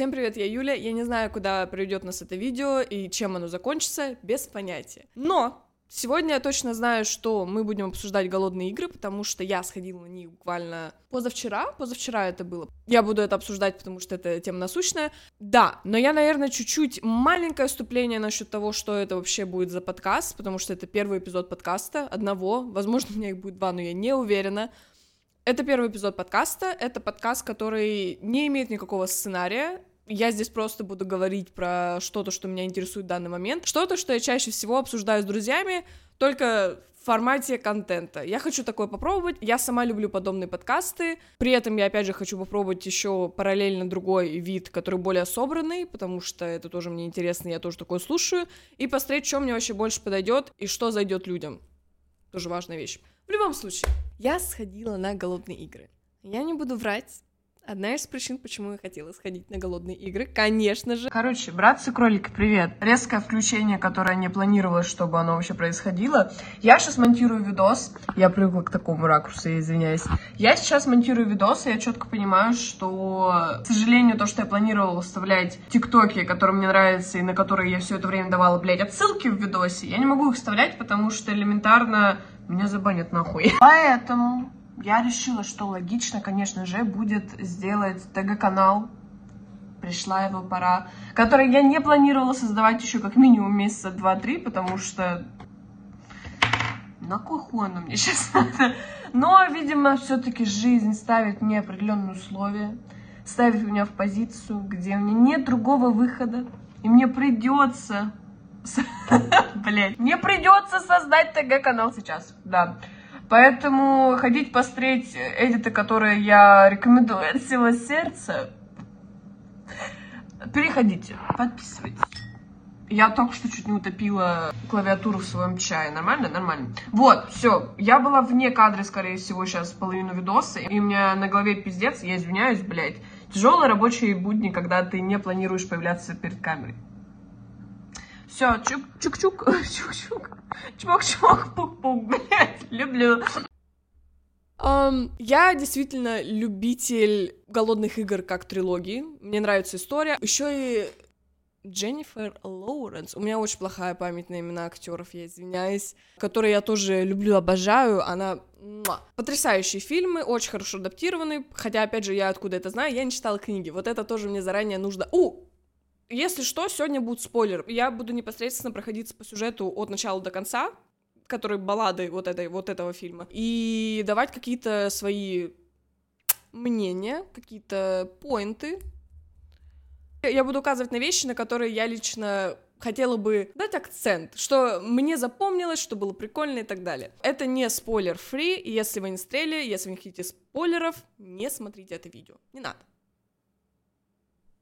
Всем привет, я Юля. Я не знаю, куда приведет нас это видео и чем оно закончится, без понятия. Но Сегодня я точно знаю, что мы будем обсуждать голодные игры, потому что я сходила на них буквально позавчера. Позавчера это было. Я буду это обсуждать, потому что это тема насущная. Да, но я, наверное, чуть-чуть маленькое вступление насчет того, что это вообще будет за подкаст, потому что это первый эпизод подкаста, одного. Возможно, у меня их будет два, но я не уверена. Это первый эпизод подкаста. Это подкаст, который не имеет никакого сценария я здесь просто буду говорить про что-то, что меня интересует в данный момент, что-то, что я чаще всего обсуждаю с друзьями, только в формате контента. Я хочу такое попробовать. Я сама люблю подобные подкасты. При этом я, опять же, хочу попробовать еще параллельно другой вид, который более собранный, потому что это тоже мне интересно, я тоже такое слушаю. И посмотреть, что мне вообще больше подойдет и что зайдет людям. Тоже важная вещь. В любом случае, я сходила на голодные игры. Я не буду врать, Одна из причин, почему я хотела сходить на голодные игры, конечно же. Короче, братцы-кролики, привет. Резкое включение, которое не планировалось, чтобы оно вообще происходило. Я сейчас монтирую видос. Я привыкла к такому ракурсу, я извиняюсь. Я сейчас монтирую видос, и я четко понимаю, что, к сожалению, то, что я планировала вставлять тиктоки, которые мне нравятся, и на которые я все это время давала, блядь, отсылки в видосе, я не могу их вставлять, потому что элементарно меня забанят нахуй. Поэтому я решила, что логично, конечно же, будет сделать ТГ-канал. Пришла его пора. Который я не планировала создавать еще как минимум месяца два-три, потому что... На какой хуй оно мне сейчас надо? Но, видимо, все-таки жизнь ставит мне определенные условия. Ставит меня в позицию, где у меня нет другого выхода. И мне придется... Блять. Мне придется создать ТГ-канал сейчас. Да. Поэтому ходить посмотреть эдиты, которые я рекомендую от всего сердца, переходите, подписывайтесь. Я только что чуть не утопила клавиатуру в своем чае. Нормально? Нормально. Вот, все. Я была вне кадра, скорее всего, сейчас половину видоса. И у меня на голове пиздец. Я извиняюсь, блядь. Тяжелые рабочие будни, когда ты не планируешь появляться перед камерой. Все, чук-чук, чук-чук, чмок-чмок, пук-пук, блядь, люблю. Um, я действительно любитель голодных игр как трилогии. Мне нравится история. Еще и Дженнифер Лоуренс. У меня очень плохая память на имена актеров, я извиняюсь, которые я тоже люблю, обожаю. Она муа. потрясающие фильмы, очень хорошо адаптированы. Хотя, опять же, я откуда это знаю, я не читала книги. Вот это тоже мне заранее нужно. У, если что, сегодня будет спойлер. Я буду непосредственно проходиться по сюжету от начала до конца, который баллады вот, этой, вот этого фильма, и давать какие-то свои мнения, какие-то поинты. Я буду указывать на вещи, на которые я лично хотела бы дать акцент, что мне запомнилось, что было прикольно и так далее. Это не спойлер-фри, если вы не стрели, если вы не хотите спойлеров, не смотрите это видео. Не надо.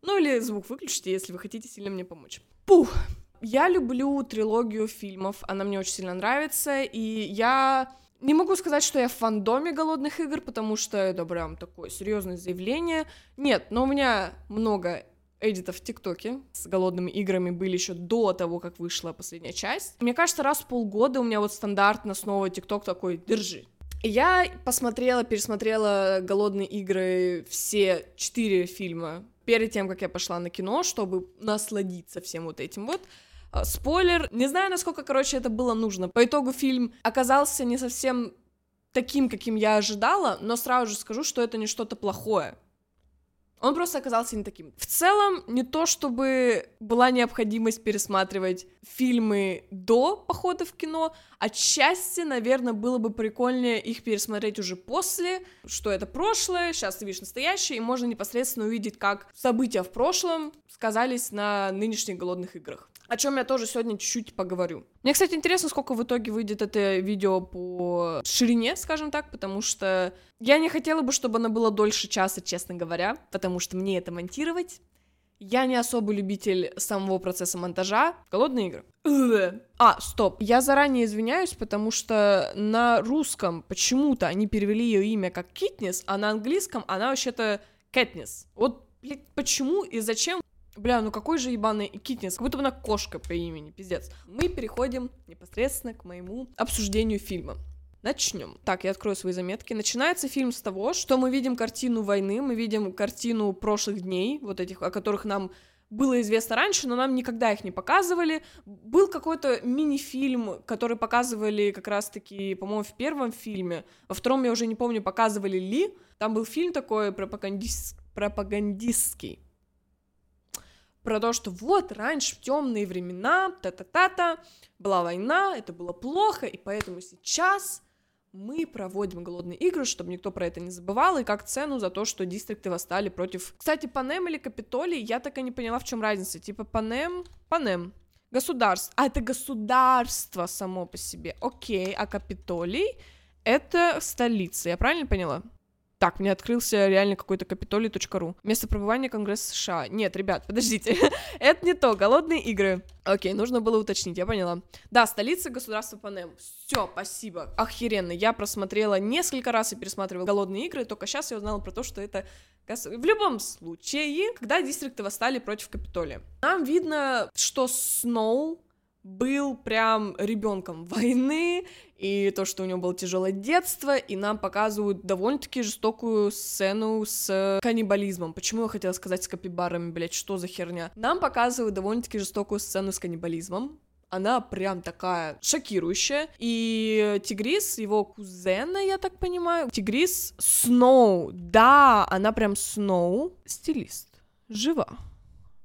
Ну или звук выключите, если вы хотите сильно мне помочь. Пух! Я люблю трилогию фильмов, она мне очень сильно нравится, и я не могу сказать, что я в фандоме голодных игр, потому что это прям такое серьезное заявление. Нет, но у меня много эдитов в ТикТоке с голодными играми были еще до того, как вышла последняя часть. Мне кажется, раз в полгода у меня вот стандартно снова ТикТок такой, держи. Я посмотрела, пересмотрела «Голодные игры» все четыре фильма перед тем, как я пошла на кино, чтобы насладиться всем вот этим вот. А, спойлер, не знаю, насколько, короче, это было нужно. По итогу фильм оказался не совсем таким, каким я ожидала, но сразу же скажу, что это не что-то плохое. Он просто оказался не таким. В целом, не то чтобы была необходимость пересматривать фильмы до похода в кино, отчасти, наверное, было бы прикольнее их пересмотреть уже после, что это прошлое, сейчас ты видишь настоящее, и можно непосредственно увидеть, как события в прошлом сказались на нынешних голодных играх о чем я тоже сегодня чуть-чуть поговорю. Мне, кстати, интересно, сколько в итоге выйдет это видео по ширине, скажем так, потому что я не хотела бы, чтобы оно было дольше часа, честно говоря, потому что мне это монтировать. Я не особый любитель самого процесса монтажа. Голодные игры. А, стоп. Я заранее извиняюсь, потому что на русском почему-то они перевели ее имя как Китнес, а на английском она вообще-то Кэтнис. Вот блядь, почему и зачем Бля, ну какой же ебаный китнес, как будто бы она кошка по имени, пиздец. Мы переходим непосредственно к моему обсуждению фильма. Начнем. Так, я открою свои заметки. Начинается фильм с того, что мы видим картину войны, мы видим картину прошлых дней, вот этих, о которых нам было известно раньше, но нам никогда их не показывали. Был какой-то мини-фильм, который показывали как раз-таки, по-моему, в первом фильме. Во втором я уже не помню, показывали ли. Там был фильм такой пропагандист... пропагандистский. Про то, что вот раньше в темные времена, та-та-та-та, была война, это было плохо, и поэтому сейчас мы проводим голодные игры, чтобы никто про это не забывал, и как цену за то, что дистрикты восстали против... Кстати, Панем или Капитолий, я так и не поняла, в чем разница. Типа Панем... Панем. Государство. А, это государство само по себе. Окей, а Капитолий — это столица, я правильно поняла? Так, мне открылся реально какой-то капитолий.ру. Место пребывания Конгресса США. Нет, ребят, подождите. Это не то. Голодные игры. Окей, нужно было уточнить, я поняла. Да, столица государства Панем. Все, спасибо. Охеренно. Я просмотрела несколько раз и пересматривала голодные игры, только сейчас я узнала про то, что это в любом случае, когда дистрикты восстали против Капитолия. Нам видно, что Сноу был прям ребенком войны, и то, что у него было тяжелое детство, и нам показывают довольно-таки жестокую сцену с каннибализмом. Почему я хотела сказать с капибарами, блять, что за херня? Нам показывают довольно-таки жестокую сцену с каннибализмом, она прям такая шокирующая. И Тигрис, его кузена, я так понимаю, Тигрис Сноу, да, она прям Сноу, стилист, жива,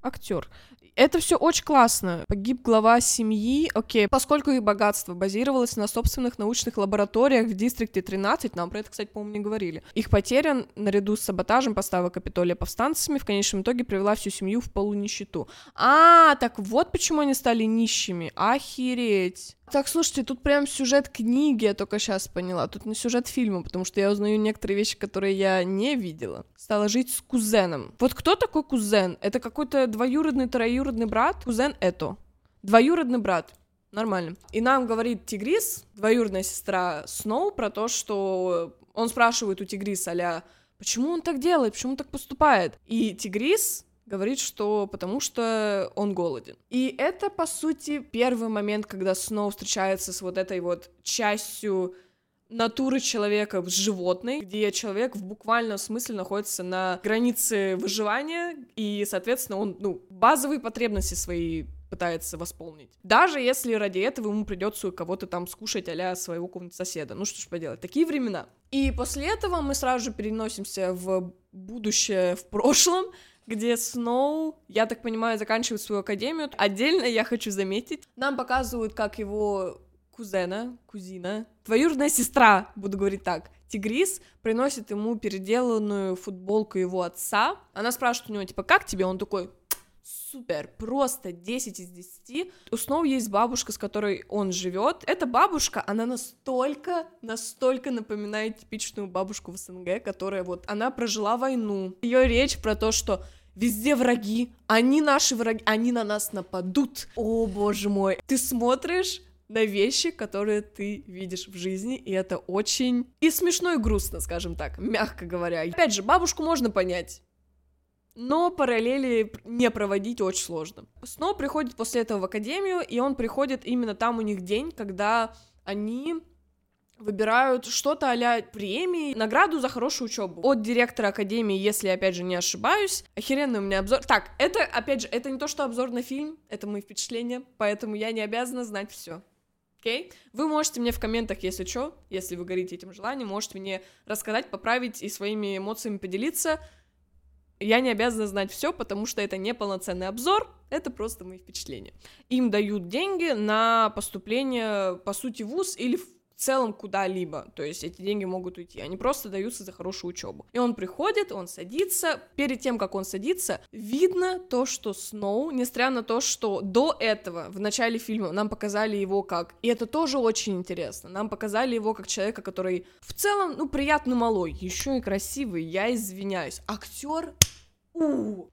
актер. Это все очень классно. Погиб глава семьи, окей. Поскольку их богатство базировалось на собственных научных лабораториях в Дистрикте 13, нам про это, кстати, по-моему, не говорили. Их потеря, наряду с саботажем поставок Капитолия повстанцами, в конечном итоге привела всю семью в полунищету. А, так вот почему они стали нищими. Охереть. Так, слушайте, тут прям сюжет книги, я только сейчас поняла. Тут не сюжет фильма, потому что я узнаю некоторые вещи, которые я не видела. Стала жить с кузеном. Вот кто такой кузен? Это какой-то двоюродный, троюродный брат? Кузен это. Двоюродный брат. Нормально. И нам говорит Тигрис, двоюродная сестра Сноу, про то, что он спрашивает у Тигриса, а почему он так делает, почему он так поступает? И Тигрис говорит, что потому что он голоден. И это, по сути, первый момент, когда Сноу встречается с вот этой вот частью натуры человека с животной, где человек в буквальном смысле находится на границе выживания, и, соответственно, он, ну, базовые потребности свои пытается восполнить. Даже если ради этого ему придется кого-то там скушать а своего какого-нибудь соседа. Ну что ж поделать, такие времена. И после этого мы сразу же переносимся в будущее в прошлом, где Сноу, я так понимаю, заканчивает свою академию. Отдельно я хочу заметить, нам показывают, как его кузена, кузина, двоюродная сестра, буду говорить так, Тигрис приносит ему переделанную футболку его отца. Она спрашивает у него, типа, как тебе? Он такой, супер, просто 10 из 10. У Сноу есть бабушка, с которой он живет. Эта бабушка, она настолько, настолько напоминает типичную бабушку в СНГ, которая вот, она прожила войну. Ее речь про то, что Везде враги, они наши враги, они на нас нападут. О, боже мой. Ты смотришь на вещи, которые ты видишь в жизни, и это очень... И смешно, и грустно, скажем так, мягко говоря. Опять же, бабушку можно понять но параллели не проводить очень сложно. Сноу приходит после этого в академию, и он приходит именно там у них день, когда они выбирают что-то а премии, награду за хорошую учебу. От директора академии, если, опять же, не ошибаюсь. Охеренный у меня обзор. Так, это, опять же, это не то, что обзор на фильм, это мои впечатления, поэтому я не обязана знать все. Окей? Okay? Вы можете мне в комментах, если что, если вы горите этим желанием, можете мне рассказать, поправить и своими эмоциями поделиться. Я не обязана знать все, потому что это не полноценный обзор, это просто мои впечатления. Им дают деньги на поступление, по сути, в ВУЗ или в целом куда-либо. То есть эти деньги могут уйти. Они просто даются за хорошую учебу. И он приходит, он садится. Перед тем, как он садится, видно то, что Сноу, несмотря на то, что до этого, в начале фильма, нам показали его как... И это тоже очень интересно. Нам показали его как человека, который в целом, ну, приятный малой, еще и красивый. Я извиняюсь. Актер у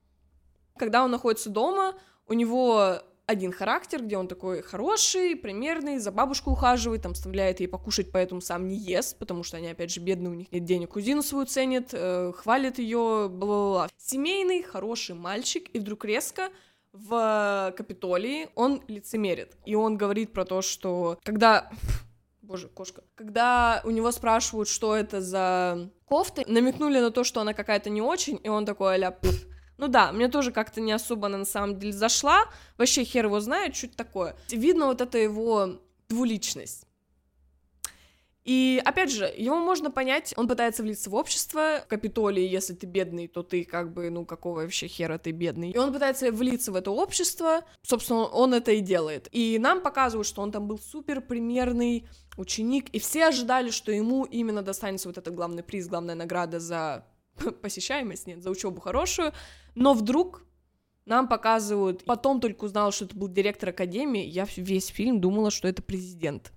Когда он находится дома, у него один характер, где он такой хороший, примерный, за бабушку ухаживает, там, вставляет ей покушать, поэтому сам не ест, потому что они, опять же, бедные, у них нет денег, кузину свою ценят, э, хвалят ее, бла-бла-бла. Семейный, хороший мальчик, и вдруг резко в Капитолии он лицемерит, и он говорит про то, что когда боже, кошка. Когда у него спрашивают, что это за кофта, намекнули на то, что она какая-то не очень, и он такой, аля, ну да, мне тоже как-то не особо она на самом деле зашла, вообще хер его знает, это такое. Видно вот это его двуличность. И, опять же, его можно понять, он пытается влиться в общество, в Капитолии, если ты бедный, то ты как бы, ну, какого вообще хера ты бедный. И он пытается влиться в это общество, собственно, он это и делает. И нам показывают, что он там был супер примерный ученик, и все ожидали, что ему именно достанется вот этот главный приз, главная награда за посещаемость, нет, за учебу хорошую, но вдруг нам показывают, потом только узнала, что это был директор академии, я весь фильм думала, что это президент.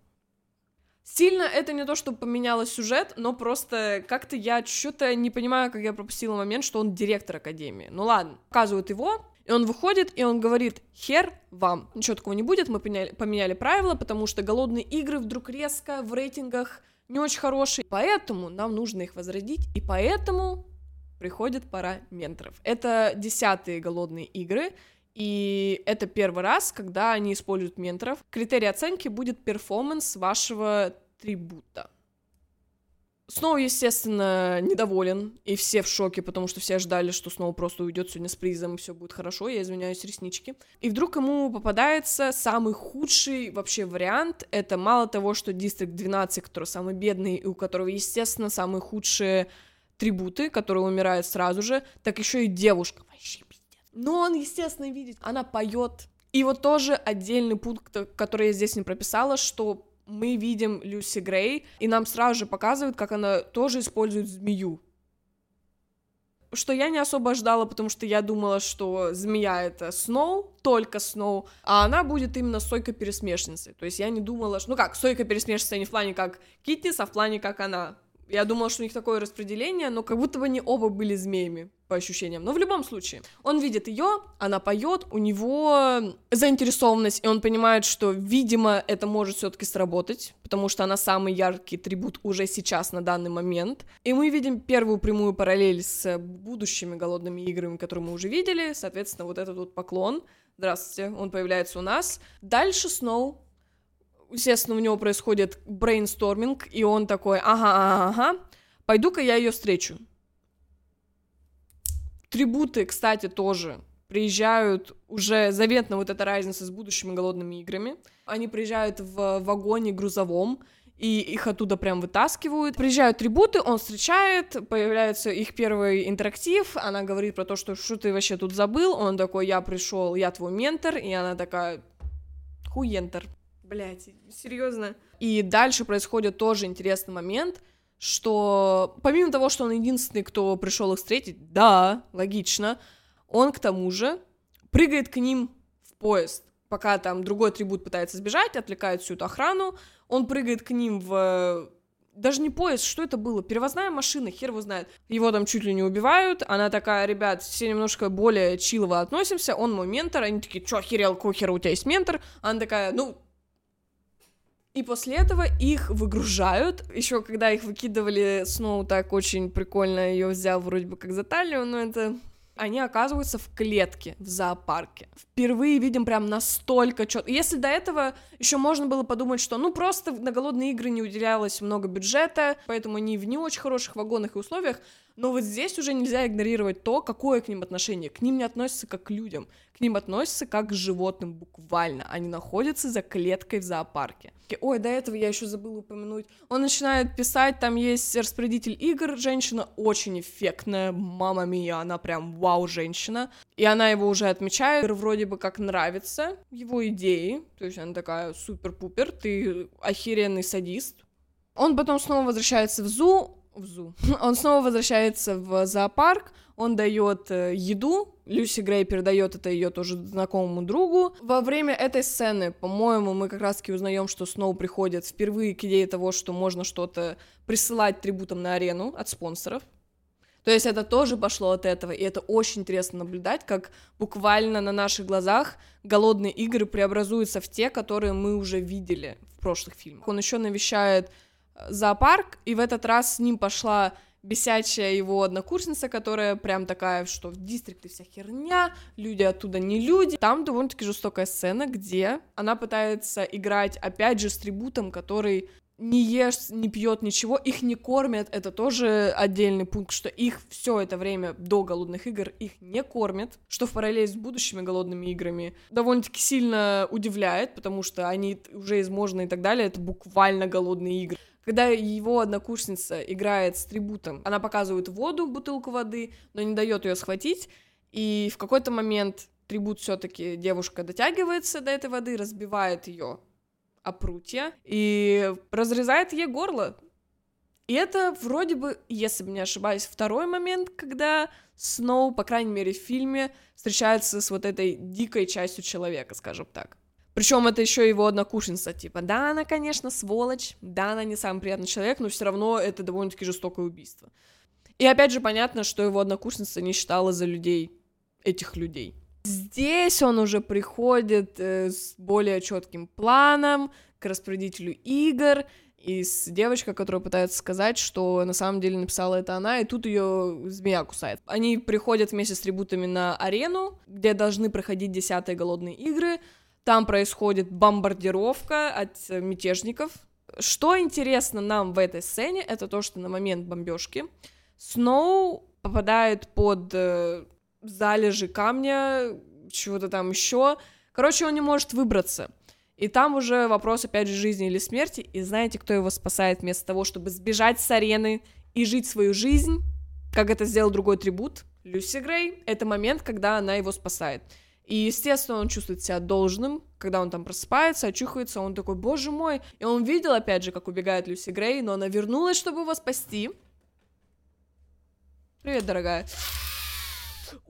Сильно это не то, что поменяло сюжет, но просто как-то я что-то не понимаю, как я пропустила момент, что он директор академии. Ну ладно, показывают его, и он выходит, и он говорит, хер вам, ничего такого не будет, мы поменяли, поменяли правила, потому что голодные игры вдруг резко в рейтингах не очень хорошие, поэтому нам нужно их возродить, и поэтому приходит пора менторов. Это десятые голодные игры, и это первый раз, когда они используют менторов. Критерий оценки будет перформанс вашего трибута. Сноу, естественно, недоволен, и все в шоке, потому что все ждали, что Сноу просто уйдет сегодня с призом, и все будет хорошо, я извиняюсь, реснички. И вдруг ему попадается самый худший вообще вариант, это мало того, что Дистрикт 12, который самый бедный, и у которого, естественно, самые худшие трибуты, которые умирают сразу же, так еще и девушка, вообще но он, естественно, видит, она поет. И вот тоже отдельный пункт, который я здесь не прописала, что мы видим Люси Грей, и нам сразу же показывают, как она тоже использует змею. Что я не особо ждала, потому что я думала, что змея это Сноу, только Сноу, а она будет именно стойко-пересмешницей. То есть я не думала, что... Ну как, стойко-пересмешница не в плане как Китнис, а в плане как она. Я думала, что у них такое распределение, но как будто бы они оба были змеями по ощущениям. Но в любом случае, он видит ее, она поет, у него заинтересованность, и он понимает, что, видимо, это может все-таки сработать, потому что она самый яркий трибут уже сейчас на данный момент. И мы видим первую прямую параллель с будущими голодными играми, которые мы уже видели. Соответственно, вот этот вот поклон. Здравствуйте, он появляется у нас. Дальше Сноу естественно, у него происходит брейнсторминг, и он такой, ага, ага, ага, пойду-ка я ее встречу. Трибуты, кстати, тоже приезжают уже заветно вот эта разница с будущими голодными играми. Они приезжают в вагоне грузовом, и их оттуда прям вытаскивают. Приезжают трибуты, он встречает, появляется их первый интерактив, она говорит про то, что что ты вообще тут забыл, он такой, я пришел, я твой ментор, и она такая, хуентер. Блять, серьезно. И дальше происходит тоже интересный момент — что помимо того, что он единственный, кто пришел их встретить, да, логично, он к тому же прыгает к ним в поезд, пока там другой трибут пытается сбежать, отвлекает всю эту охрану, он прыгает к ним в даже не поезд, что это было? Перевозная машина, хер его знает. Его там чуть ли не убивают, она такая, ребят, все немножко более чилово относимся, он мой ментор, они такие, чё, охерел, хера у тебя есть ментор? Она такая, ну, и после этого их выгружают. Еще когда их выкидывали, Сноу так очень прикольно ее взял вроде бы как за талию, но это они оказываются в клетке в зоопарке. Впервые видим прям настолько четко. Если до этого еще можно было подумать, что ну просто на голодные игры не уделялось много бюджета, поэтому они в не очень хороших вагонах и условиях, но вот здесь уже нельзя игнорировать то, какое к ним отношение. К ним не относятся как к людям, к ним относятся как к животным буквально. Они находятся за клеткой в зоопарке. Ой, до этого я еще забыла упомянуть. Он начинает писать, там есть распорядитель игр, женщина очень эффектная, мама мия, она прям вау женщина. И она его уже отмечает, вроде бы как нравится его идеи, то есть она такая супер-пупер, ты охеренный садист. Он потом снова возвращается в ЗУ, в ЗУ. Он снова возвращается в зоопарк, он дает э, еду, Люси Грей передает это ее тоже знакомому другу. Во время этой сцены, по-моему, мы как раз-таки узнаем, что Сноу приходит впервые к идее того, что можно что-то присылать трибутам на арену от спонсоров. То есть это тоже пошло от этого, и это очень интересно наблюдать, как буквально на наших глазах голодные игры преобразуются в те, которые мы уже видели в прошлых фильмах. Он еще навещает зоопарк, и в этот раз с ним пошла бесячая его однокурсница, которая прям такая, что в дистрикте вся херня, люди оттуда не люди. Там довольно-таки жестокая сцена, где она пытается играть, опять же, с трибутом, который не ест, не пьет ничего, их не кормят, это тоже отдельный пункт, что их все это время до голодных игр их не кормят, что в параллели с будущими голодными играми довольно-таки сильно удивляет, потому что они уже изможены и так далее, это буквально голодные игры. Когда его однокурсница играет с трибутом, она показывает воду, бутылку воды, но не дает ее схватить, и в какой-то момент трибут все-таки девушка дотягивается до этой воды, разбивает ее о прутья и разрезает ей горло. И это вроде бы, если бы не ошибаюсь, второй момент, когда Сноу, по крайней мере, в фильме встречается с вот этой дикой частью человека, скажем так. Причем это еще его однокурсница, типа, да, она, конечно, сволочь, да, она не самый приятный человек, но все равно это довольно-таки жестокое убийство. И опять же понятно, что его однокурсница не считала за людей этих людей. Здесь он уже приходит э, с более четким планом к распорядителю игр, и с девочкой, которая пытается сказать, что на самом деле написала это она, и тут ее змея кусает. Они приходят вместе с трибутами на арену, где должны проходить десятые голодные игры. Там происходит бомбардировка от мятежников. Что интересно нам в этой сцене, это то, что на момент бомбежки Сноу попадает под э, залежи камня, чего-то там еще. Короче, он не может выбраться. И там уже вопрос, опять же, жизни или смерти. И знаете, кто его спасает вместо того, чтобы сбежать с арены и жить свою жизнь, как это сделал другой трибут? Люси Грей. Это момент, когда она его спасает. И, естественно, он чувствует себя должным, когда он там просыпается, очухается, он такой, боже мой. И он видел, опять же, как убегает Люси Грей, но она вернулась, чтобы его спасти. Привет, дорогая.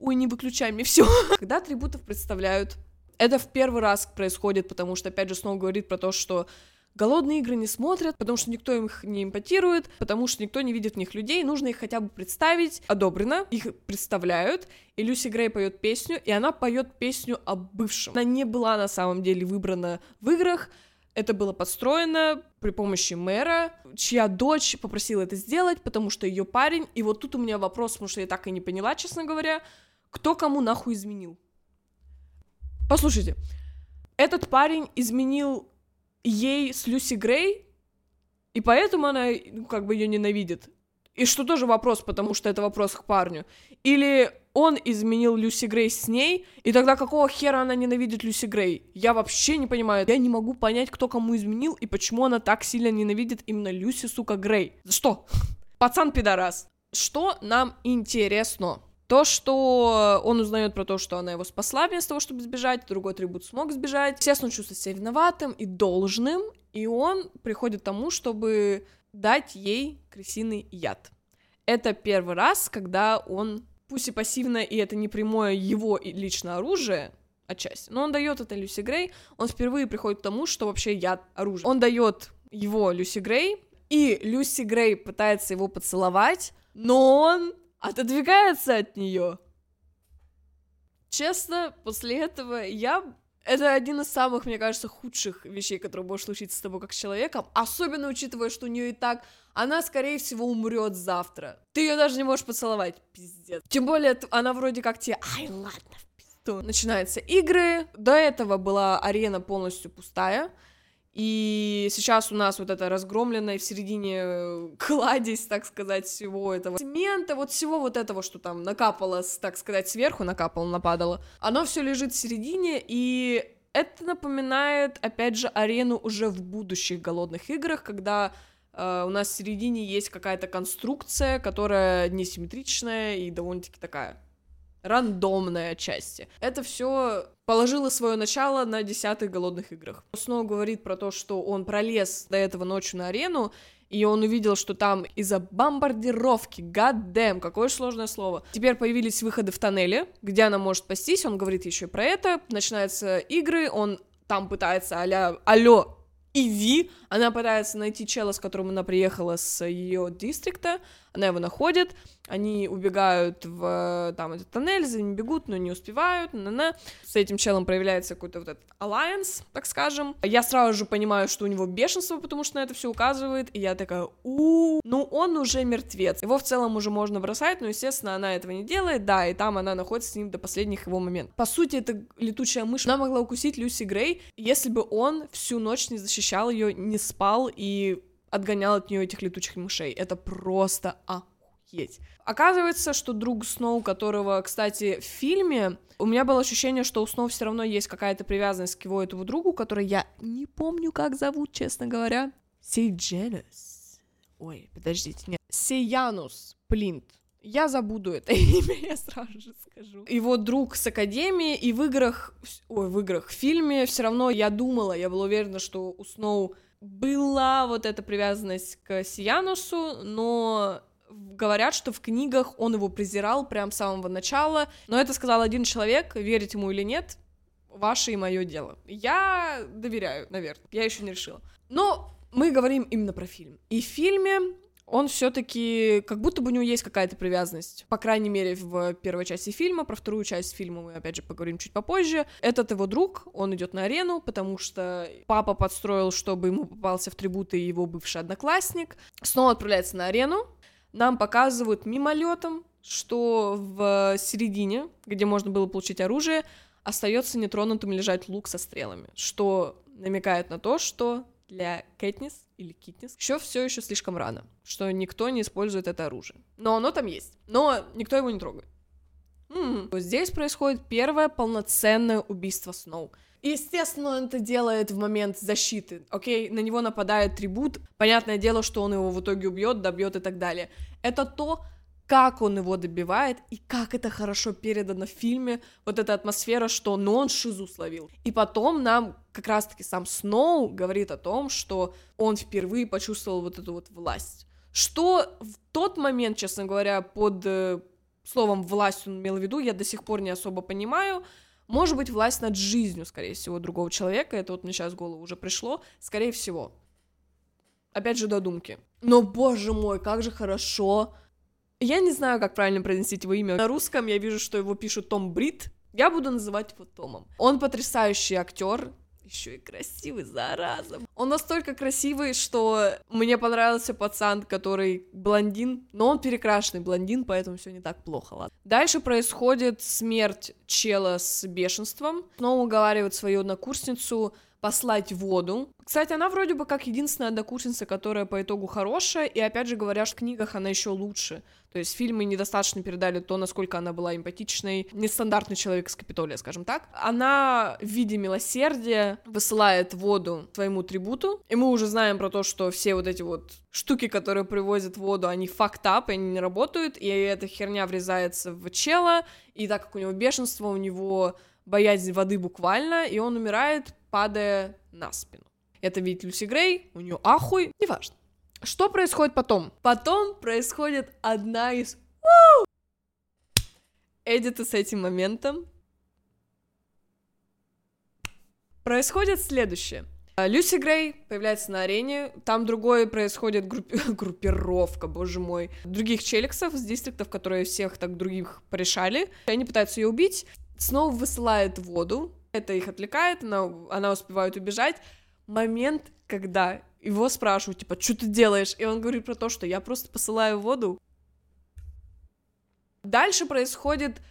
Ой, не выключай мне все. Когда атрибутов представляют, это в первый раз происходит, потому что, опять же, снова говорит про то, что голодные игры не смотрят, потому что никто их не импотирует, потому что никто не видит в них людей, нужно их хотя бы представить. Одобрено, их представляют, и Люси Грей поет песню, и она поет песню о бывшем. Она не была на самом деле выбрана в играх, это было подстроено при помощи мэра, чья дочь попросила это сделать, потому что ее парень... И вот тут у меня вопрос, потому что я так и не поняла, честно говоря, кто кому нахуй изменил. Послушайте, этот парень изменил ей с Люси Грей, и поэтому она, ну, как бы ее ненавидит. И что тоже вопрос, потому что это вопрос к парню. Или он изменил Люси Грей с ней, и тогда какого хера она ненавидит Люси Грей? Я вообще не понимаю. Я не могу понять, кто кому изменил и почему она так сильно ненавидит именно Люси, сука, Грей. За что? Пацан пидорас. Что нам интересно? То, что он узнает про то, что она его спасла вместо того, чтобы сбежать, другой атрибут смог сбежать. Естественно, он чувствует себя виноватым и должным, и он приходит к тому, чтобы дать ей крысиный яд. Это первый раз, когда он, пусть и пассивно, и это не прямое его личное оружие, отчасти, но он дает это Люси Грей, он впервые приходит к тому, что вообще яд оружие. Он дает его Люси Грей, и Люси Грей пытается его поцеловать, но он отодвигается от нее. Честно, после этого я это один из самых, мне кажется, худших вещей, которые можешь случиться с тобой как с человеком, особенно учитывая, что у нее и так она, скорее всего, умрет завтра. Ты ее даже не можешь поцеловать, пиздец. Тем более, она вроде как тебе, ай, ладно, пизду. Начинаются игры, до этого была арена полностью пустая, и сейчас у нас вот это разгромленное в середине э, кладезь, так сказать, всего этого цемента, вот всего вот этого, что там накапало, так сказать, сверху накапало, нападало, оно все лежит в середине, и это напоминает, опять же, арену уже в будущих голодных играх, когда э, у нас в середине есть какая-то конструкция, которая несимметричная и довольно-таки такая рандомная отчасти. Это все положило свое начало на десятых голодных играх. Снова говорит про то, что он пролез до этого ночью на арену, и он увидел, что там из-за бомбардировки, гаддэм, какое сложное слово, теперь появились выходы в тоннеле, где она может спастись, он говорит еще про это, начинаются игры, он там пытается а-ля, алло, иди, она пытается найти чела, с которым она приехала с ее дистрикта, она его находит, они убегают в там этот тоннель, за ним бегут, но не успевают, на -на. с этим челом проявляется какой-то вот этот alliance, так скажем. Я сразу же понимаю, что у него бешенство, потому что на это все указывает, и я такая, у, ну он уже мертвец. Его в целом уже можно бросать, но, естественно, она этого не делает, да, и там она находится с ним до последних его моментов. По сути, это летучая мышь, она могла укусить Люси Грей, если бы он всю ночь не защищал ее, не спал и отгонял от нее этих летучих мышей. Это просто охуеть. Оказывается, что друг Сноу, которого, кстати, в фильме, у меня было ощущение, что у Сноу все равно есть какая-то привязанность к его этому другу, который я не помню, как зовут, честно говоря. Сейдженус. Ой, подождите, нет. Сейянус Плинт. Я забуду это имя, я сразу же скажу. Его друг с Академии, и в играх, ой, в играх, в фильме все равно я думала, я была уверена, что у Сноу была вот эта привязанность к Сиянусу, но говорят, что в книгах он его презирал прям с самого начала, но это сказал один человек, верить ему или нет, ваше и мое дело. Я доверяю, наверное, я еще не решила. Но мы говорим именно про фильм. И в фильме он все-таки, как будто бы у него есть какая-то привязанность, по крайней мере, в первой части фильма, про вторую часть фильма мы, опять же, поговорим чуть попозже. Этот его друг, он идет на арену, потому что папа подстроил, чтобы ему попался в трибуты его бывший одноклассник, снова отправляется на арену, нам показывают мимолетом, что в середине, где можно было получить оружие, остается нетронутым лежать лук со стрелами, что намекает на то, что для Кэтнис или Китнис еще все еще слишком рано, что никто не использует это оружие. Но оно там есть, но никто его не трогает. М-м. Здесь происходит первое полноценное убийство Сноу. Естественно, он это делает в момент защиты, окей? На него нападает трибут, понятное дело, что он его в итоге убьет, добьет и так далее. Это то, как он его добивает и как это хорошо передано в фильме, вот эта атмосфера, что ну он шизу словил. И потом нам как раз-таки сам Сноу говорит о том, что он впервые почувствовал вот эту вот власть. Что в тот момент, честно говоря, под э, словом власть он имел в виду, я до сих пор не особо понимаю. Может быть, власть над жизнью, скорее всего, другого человека. Это вот мне сейчас в голову уже пришло. Скорее всего. Опять же, додумки. Но, боже мой, как же хорошо я не знаю, как правильно произносить его имя. На русском я вижу, что его пишут Том Брит. Я буду называть его Томом. Он потрясающий актер, еще и красивый, зараза. Он настолько красивый, что мне понравился пацан, который блондин, но он перекрашенный блондин, поэтому все не так плохо, ладно. Дальше происходит смерть чела с бешенством. Снова уговаривает свою однокурсницу послать воду. Кстати, она вроде бы как единственная однокурсница, которая по итогу хорошая, и опять же говорят, в книгах она еще лучше. То есть фильмы недостаточно передали то, насколько она была эмпатичной, нестандартный человек из Капитолия, скажем так. Она в виде милосердия высылает воду своему трибуту, и мы уже знаем про то, что все вот эти вот штуки, которые привозят воду, они up, и они не работают, и эта херня врезается в чела, и так как у него бешенство, у него боязнь воды буквально, и он умирает, падая на спину. Это видит Люси Грей, у нее ахуй, неважно. Что происходит потом? Потом происходит одна из... Эдита с этим моментом. Происходит следующее. Люси Грей появляется на арене, там другое происходит группи... группировка, боже мой, других челиксов с дистриктов, которые всех так других порешали. Они пытаются ее убить, снова высылает воду, это их отвлекает, она, она успевает убежать. Момент, когда его спрашивают, типа, что ты делаешь? И он говорит про то, что я просто посылаю воду. Дальше происходит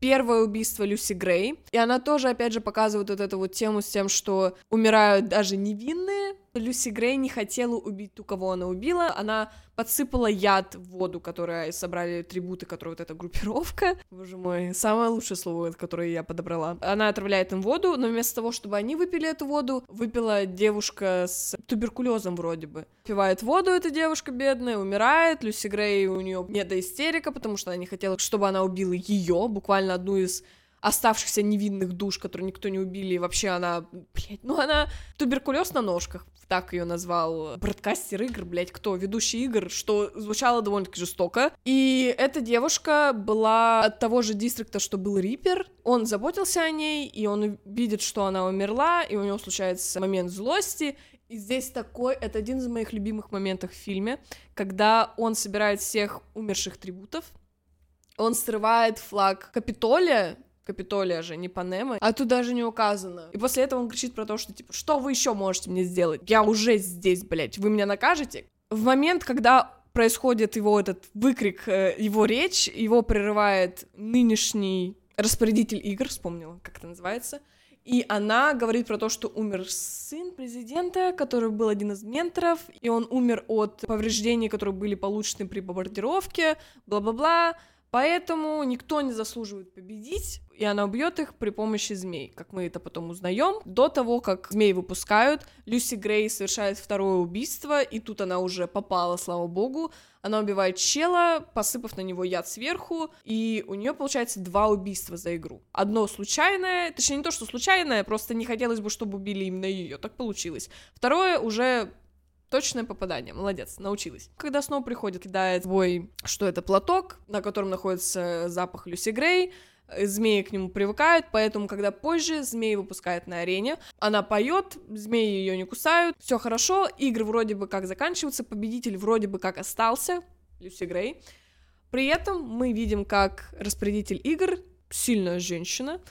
первое убийство Люси Грей, и она тоже, опять же, показывает вот эту вот тему с тем, что умирают даже невинные. Люси Грей не хотела убить ту, кого она убила, она подсыпала яд в воду, которую собрали трибуты, которые вот эта группировка. Боже мой, самое лучшее слово, которое я подобрала. Она отравляет им воду, но вместо того, чтобы они выпили эту воду, выпила девушка с туберкулезом вроде бы. Пивает воду эта девушка бедная, умирает. Люси Грей у нее не до истерика, потому что она не хотела, чтобы она убила ее, буквально одну из оставшихся невинных душ, которые никто не убили, и вообще она, блядь, ну она туберкулез на ножках, так ее назвал бродкастер игр, блядь, кто, ведущий игр, что звучало довольно-таки жестоко. И эта девушка была от того же дистрикта, что был Риппер, он заботился о ней, и он видит, что она умерла, и у него случается момент злости, и здесь такой, это один из моих любимых моментов в фильме, когда он собирает всех умерших трибутов, он срывает флаг Капитолия, Капитолия же, не Панема, а тут даже не указано. И после этого он кричит про то, что, типа, что вы еще можете мне сделать? Я уже здесь, блядь, вы меня накажете? В момент, когда происходит его этот выкрик, э, его речь, его прерывает нынешний распорядитель игр, вспомнила, как это называется, И она говорит про то, что умер сын президента, который был один из менторов, и он умер от повреждений, которые были получены при бомбардировке, бла-бла-бла. Поэтому никто не заслуживает победить, и она убьет их при помощи змей, как мы это потом узнаем. До того, как змей выпускают, Люси Грей совершает второе убийство, и тут она уже попала, слава богу. Она убивает чела, посыпав на него яд сверху, и у нее получается два убийства за игру. Одно случайное, точнее не то, что случайное, просто не хотелось бы, чтобы убили именно ее, так получилось. Второе уже Точное попадание, молодец, научилась. Когда снова приходит, кидает свой, что это платок, на котором находится запах Люси Грей, э, змеи к нему привыкают, поэтому, когда позже змеи выпускают на арене, она поет, змеи ее не кусают, все хорошо, игры вроде бы как заканчиваются, победитель вроде бы как остался, Люси Грей. При этом мы видим, как распорядитель игр, сильная женщина,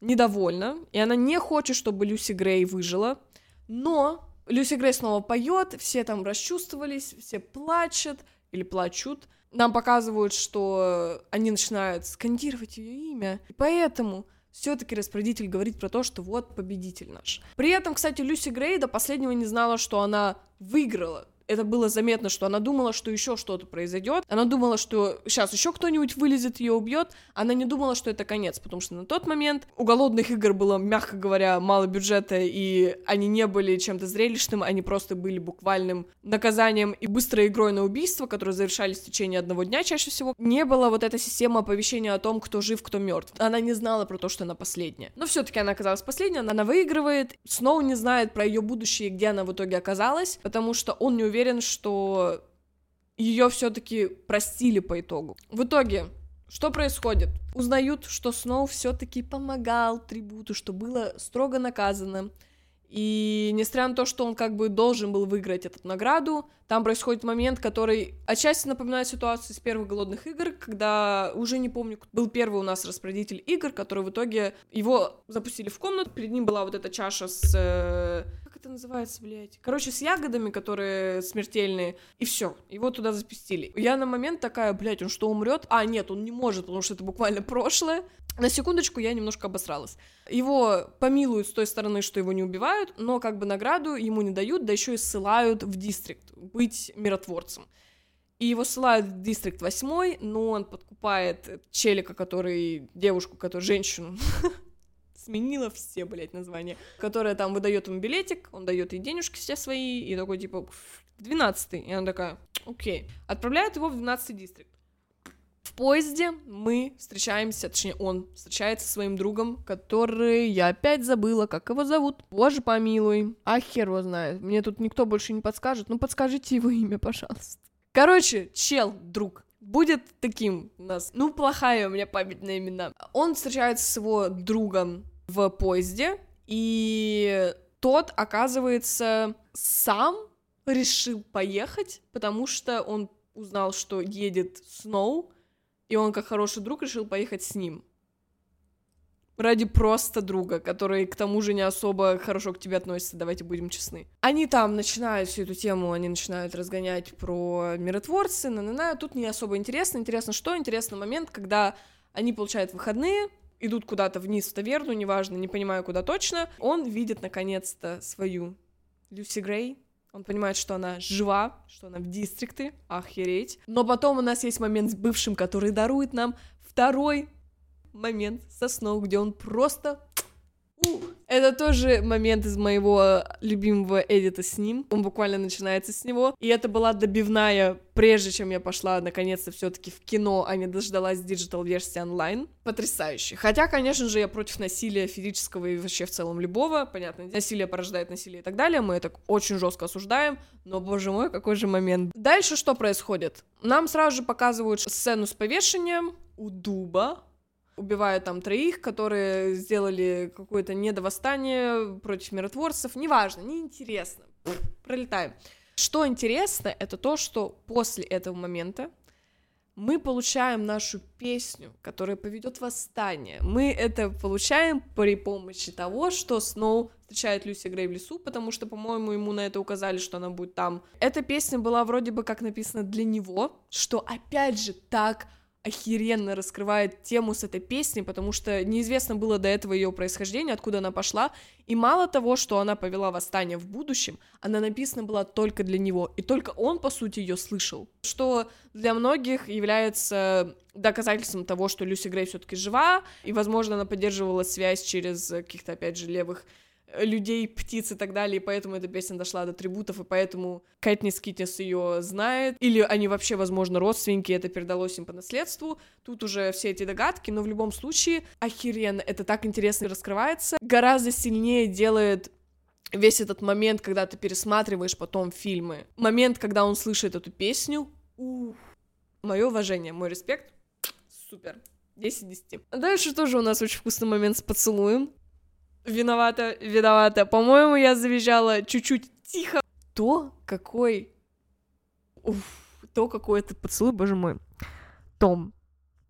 недовольна, и она не хочет, чтобы Люси Грей выжила, но Люси Грей снова поет, все там расчувствовались, все плачут или плачут. Нам показывают, что они начинают скандировать ее имя. И поэтому все-таки распорядитель говорит про то, что вот победитель наш. При этом, кстати, Люси Грей до последнего не знала, что она выиграла это было заметно, что она думала, что еще что-то произойдет. Она думала, что сейчас еще кто-нибудь вылезет, ее убьет. Она не думала, что это конец, потому что на тот момент у голодных игр было, мягко говоря, мало бюджета, и они не были чем-то зрелищным, они просто были буквальным наказанием и быстрой игрой на убийство, которые завершались в течение одного дня чаще всего. Не было вот этой системы оповещения о том, кто жив, кто мертв. Она не знала про то, что она последняя. Но все-таки она оказалась последняя, она выигрывает. Сноу не знает про ее будущее, где она в итоге оказалась, потому что он не уверен уверен, что ее все-таки простили по итогу. В итоге, что происходит? Узнают, что Сноу все-таки помогал трибуту, что было строго наказано. И несмотря на то, что он как бы должен был выиграть эту награду, там происходит момент, который отчасти напоминает ситуацию из первых голодных игр, когда уже не помню, был первый у нас распорядитель игр, который в итоге его запустили в комнату, перед ним была вот эта чаша с э, это называется, блядь? Короче, с ягодами, которые смертельные, и все. Его туда запустили. Я на момент такая, блядь, он что, умрет? А, нет, он не может, потому что это буквально прошлое. На секундочку я немножко обосралась. Его помилуют с той стороны, что его не убивают, но как бы награду ему не дают, да еще и ссылают в дистрикт, быть миротворцем. И его ссылают в дистрикт 8, но он подкупает челика, который, девушку, которую, женщину, сменила все, блядь, названия, которая там выдает ему билетик, он дает ей денежки все свои, и такой, типа, 12 И она такая, окей. Отправляет его в 12 дистрикт. В поезде мы встречаемся, точнее, он встречается со своим другом, который, я опять забыла, как его зовут. Боже помилуй. А хер его знает. Мне тут никто больше не подскажет. Ну, подскажите его имя, пожалуйста. Короче, чел, друг, будет таким у нас. Ну, плохая у меня память на имена. Он встречается с его другом в поезде, и тот, оказывается, сам решил поехать, потому что он узнал, что едет Сноу, и он, как хороший друг, решил поехать с ним. Ради просто друга, который к тому же не особо хорошо к тебе относится, давайте будем честны. Они там начинают всю эту тему, они начинают разгонять про миротворцы, на на на тут не особо интересно. Интересно что? Интересный момент, когда они получают выходные, идут куда-то вниз в таверну, неважно, не понимаю, куда точно. Он видит, наконец-то, свою Люси Грей, он понимает, что она жива, что она в дистрикте, охереть. Но потом у нас есть момент с бывшим, который дарует нам второй момент со Сноу, где он просто это тоже момент из моего любимого эдита с ним. Он буквально начинается с него. И это была добивная, прежде чем я пошла наконец-то все-таки в кино, а не дождалась digital-версии онлайн. Потрясающе. Хотя, конечно же, я против насилия физического и вообще в целом любого. Понятно, насилие порождает насилие и так далее. Мы это очень жестко осуждаем. Но, боже мой, какой же момент. Дальше что происходит? Нам сразу же показывают сцену с повешением у дуба, убивают там троих, которые сделали какое-то недовосстание против миротворцев, неважно, неинтересно, пролетаем. Что интересно, это то, что после этого момента мы получаем нашу песню, которая поведет восстание. Мы это получаем при помощи того, что Сноу встречает Люси Грей в лесу, потому что, по-моему, ему на это указали, что она будет там. Эта песня была вроде бы как написана для него, что, опять же, так охеренно раскрывает тему с этой песней, потому что неизвестно было до этого ее происхождение, откуда она пошла, и мало того, что она повела восстание в будущем, она написана была только для него, и только он, по сути, ее слышал, что для многих является доказательством того, что Люси Грей все-таки жива, и, возможно, она поддерживала связь через каких-то, опять же, левых людей, птиц и так далее, и поэтому эта песня дошла до трибутов, и поэтому Кэтнис Китнис ее знает, или они вообще, возможно, родственники, это передалось им по наследству, тут уже все эти догадки, но в любом случае, охеренно, это так интересно раскрывается, гораздо сильнее делает весь этот момент, когда ты пересматриваешь потом фильмы, момент, когда он слышит эту песню, мое уважение, мой респект, супер. 10 10. Дальше тоже у нас очень вкусный момент с поцелуем. Виновата, виновата. По-моему, я завизжала чуть-чуть тихо. То, какой... Уф, то, какой это поцелуй, боже мой. Том,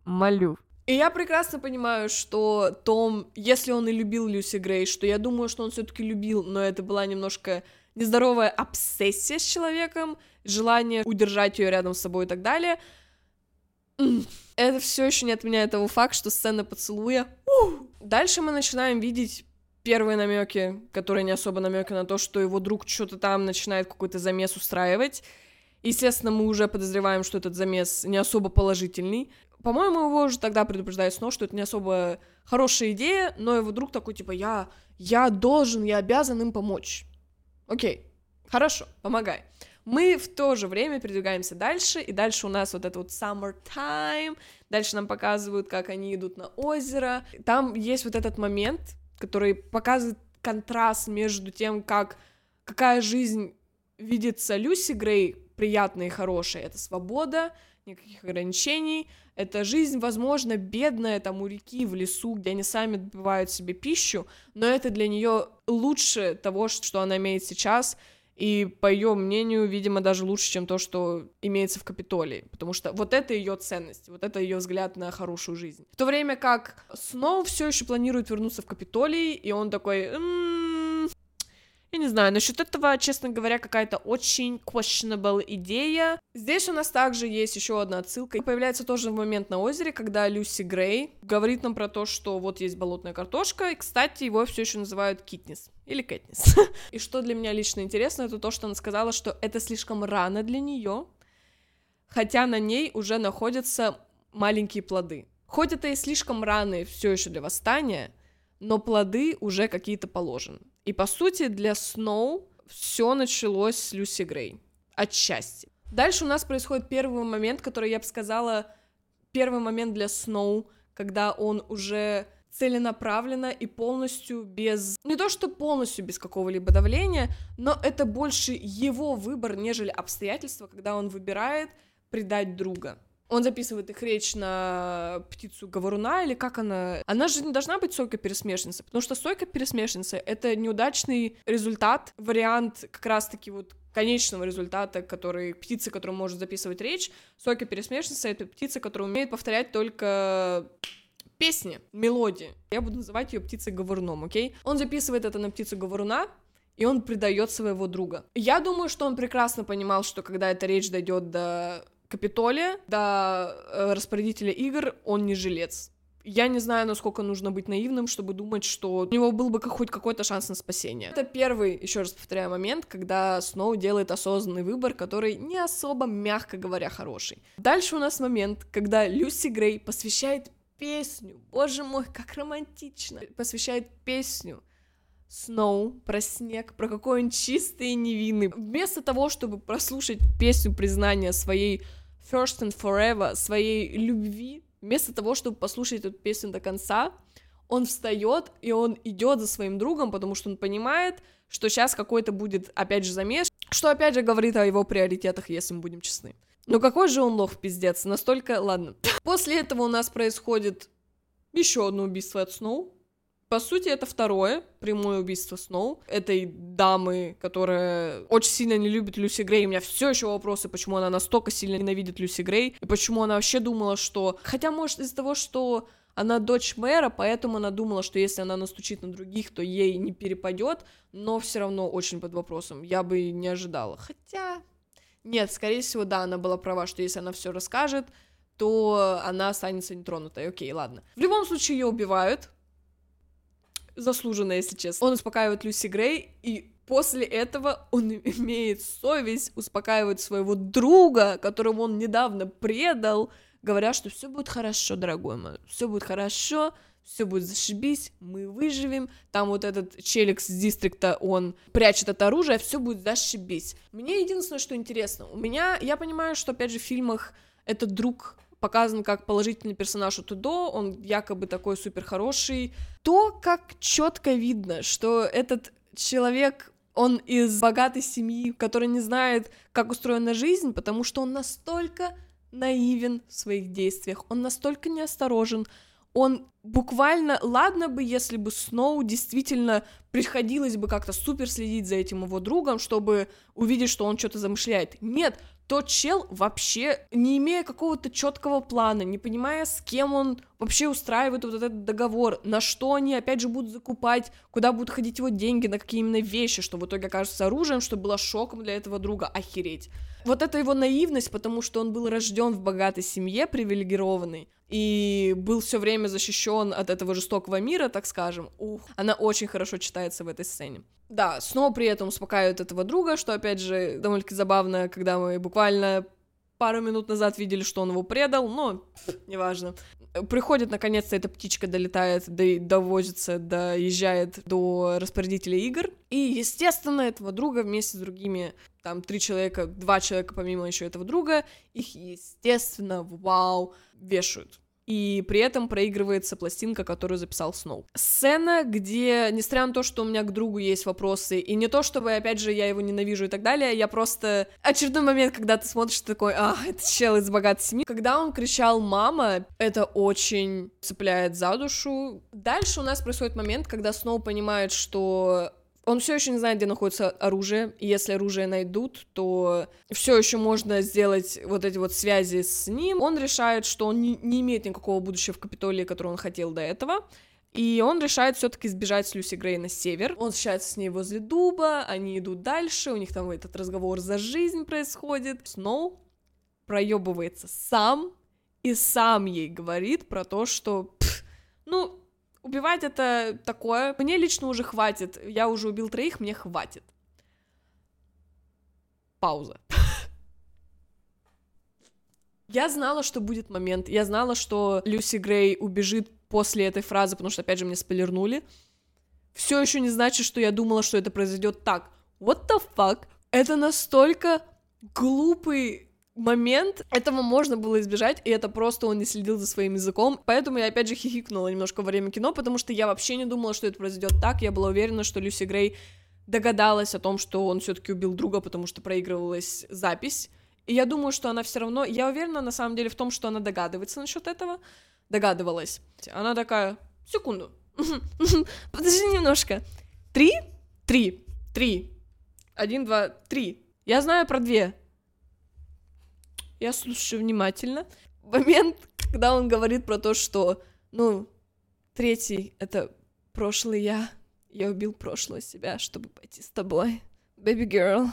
молю. И я прекрасно понимаю, что Том, если он и любил Люси Грей, что я думаю, что он все-таки любил, но это была немножко нездоровая обсессия с человеком, желание удержать ее рядом с собой и так далее. Это все еще не отменяет того факта, что сцена поцелуя. Дальше мы начинаем видеть первые намеки, которые не особо намеки на то, что его друг что-то там начинает какой-то замес устраивать. Естественно, мы уже подозреваем, что этот замес не особо положительный. По-моему, его уже тогда предупреждает снова, что это не особо хорошая идея, но его друг такой, типа, я, я должен, я обязан им помочь. Окей, хорошо, помогай. Мы в то же время передвигаемся дальше, и дальше у нас вот это вот summertime, дальше нам показывают, как они идут на озеро. Там есть вот этот момент, который показывает контраст между тем, как какая жизнь видится Люси Грей приятная и хорошая. Это свобода, никаких ограничений. Это жизнь, возможно, бедная, там, у реки, в лесу, где они сами добывают себе пищу, но это для нее лучше того, что она имеет сейчас, и, по ее мнению, видимо, даже лучше, чем то, что имеется в Капитолии, потому что вот это ее ценность, вот это ее взгляд на хорошую жизнь. В то время как Сноу все еще планирует вернуться в Капитолий, и он такой, м-м, я не знаю, насчет этого, честно говоря, какая-то очень questionable идея. Здесь у нас также есть еще одна отсылка. Появляется тоже в момент на озере, когда Люси Грей говорит нам про то, что вот есть болотная картошка, и, кстати, его все еще называют Китнис или Кэтнис. и что для меня лично интересно, это то, что она сказала, что это слишком рано для нее, хотя на ней уже находятся маленькие плоды. Хоть это и слишком рано все еще для восстания, но плоды уже какие-то положены. И по сути для Сноу все началось с Люси Грей. Отчасти. Дальше у нас происходит первый момент, который я бы сказала, первый момент для Сноу, когда он уже целенаправленно и полностью без... Не то, что полностью без какого-либо давления, но это больше его выбор, нежели обстоятельства, когда он выбирает предать друга. Он записывает их речь на птицу говоруна, или как она... Она же не должна быть сойка-пересмешница, потому что сойка-пересмешница — это неудачный результат, вариант как раз-таки вот конечного результата, который птица, которая может записывать речь. Сойка-пересмешница — это птица, которая умеет повторять только песни, мелодии. Я буду называть ее птицей говоруном, окей? Он записывает это на птицу говоруна, и он предает своего друга. Я думаю, что он прекрасно понимал, что когда эта речь дойдет до Капитолия, до э, распорядителя игр, он не жилец. Я не знаю, насколько нужно быть наивным, чтобы думать, что у него был бы хоть какой-то шанс на спасение. Это первый, еще раз повторяю, момент, когда Сноу делает осознанный выбор, который не особо, мягко говоря, хороший. Дальше у нас момент, когда Люси Грей посвящает песню, боже мой, как романтично, посвящает песню Сноу, про снег, про какой он чистый и невинный. Вместо того, чтобы прослушать песню признания своей First and Forever, своей любви, вместо того, чтобы послушать эту песню до конца, он встает и он идет за своим другом, потому что он понимает, что сейчас какой-то будет, опять же, замес, что, опять же, говорит о его приоритетах, если мы будем честны. Но какой же он лох, пиздец, настолько, ладно. После этого у нас происходит еще одно убийство от Сноу, по сути, это второе прямое убийство Сноу. Этой дамы, которая очень сильно не любит Люси Грей. У меня все еще вопросы, почему она настолько сильно ненавидит Люси Грей. И почему она вообще думала, что... Хотя, может, из-за того, что она дочь мэра, поэтому она думала, что если она настучит на других, то ей не перепадет, но все равно очень под вопросом. Я бы не ожидала. Хотя... Нет, скорее всего, да, она была права, что если она все расскажет, то она останется нетронутой. Окей, ладно. В любом случае ее убивают. Заслуженно, если честно. Он успокаивает Люси Грей, и после этого он имеет совесть успокаивать своего друга, которого он недавно предал, говоря, что все будет хорошо, дорогой мой, все будет хорошо, все будет зашибись, мы выживем. Там вот этот челик с дистрикта, он прячет это оружие, все будет зашибись. Мне единственное, что интересно, у меня, я понимаю, что, опять же, в фильмах этот друг показан как положительный персонаж от Удо, он якобы такой супер хороший. То, как четко видно, что этот человек он из богатой семьи, который не знает, как устроена жизнь, потому что он настолько наивен в своих действиях, он настолько неосторожен, он буквально, ладно бы, если бы Сноу действительно приходилось бы как-то супер следить за этим его другом, чтобы увидеть, что он что-то замышляет. Нет, тот чел вообще, не имея какого-то четкого плана, не понимая, с кем он вообще устраивает вот этот договор, на что они, опять же, будут закупать, куда будут ходить его деньги, на какие именно вещи, что в итоге окажется оружием, что было шоком для этого друга, охереть. Вот это его наивность, потому что он был рожден в богатой семье, привилегированный, и был все время защищен от этого жестокого мира, так скажем. Ух, она очень хорошо читается в этой сцене. Да, снова при этом успокаивают этого друга, что, опять же, довольно-таки забавно, когда мы буквально пару минут назад видели, что он его предал, но неважно. Приходит, наконец-то, эта птичка долетает, до, довозится, доезжает до распорядителя игр. И, естественно, этого друга вместе с другими, там, три человека, два человека помимо еще этого друга, их, естественно, вау, вешают и при этом проигрывается пластинка, которую записал Сноу. Сцена, где, несмотря на то, что у меня к другу есть вопросы, и не то, чтобы, опять же, я его ненавижу и так далее, я просто... Очередной момент, когда ты смотришь, ты такой, а, это чел из богатой семьи. Когда он кричал «мама», это очень цепляет за душу. Дальше у нас происходит момент, когда Сноу понимает, что он все еще не знает, где находится оружие, и если оружие найдут, то все еще можно сделать вот эти вот связи с ним. Он решает, что он не, имеет никакого будущего в Капитолии, которое он хотел до этого. И он решает все-таки сбежать с Люси Грей на север. Он встречается с ней возле дуба, они идут дальше, у них там этот разговор за жизнь происходит. Сноу проебывается сам и сам ей говорит про то, что, ну, Убивать это такое. Мне лично уже хватит. Я уже убил троих, мне хватит. Пауза. Я знала, что будет момент. Я знала, что Люси Грей убежит после этой фразы, потому что, опять же, мне спойлернули. Все еще не значит, что я думала, что это произойдет так. What the fuck? Это настолько глупый момент, этого можно было избежать, и это просто он не следил за своим языком. Поэтому я опять же хихикнула немножко во время кино, потому что я вообще не думала, что это произойдет так. Я была уверена, что Люси Грей догадалась о том, что он все-таки убил друга, потому что проигрывалась запись. И я думаю, что она все равно. Я уверена на самом деле в том, что она догадывается насчет этого. Догадывалась. Она такая. Секунду. Подожди немножко. Три? Три. Три. Один, два, три. Я знаю про две. Я слушаю внимательно. Момент, когда он говорит про то, что, ну, третий — это прошлый я. Я убил прошлое себя, чтобы пойти с тобой. Baby girl.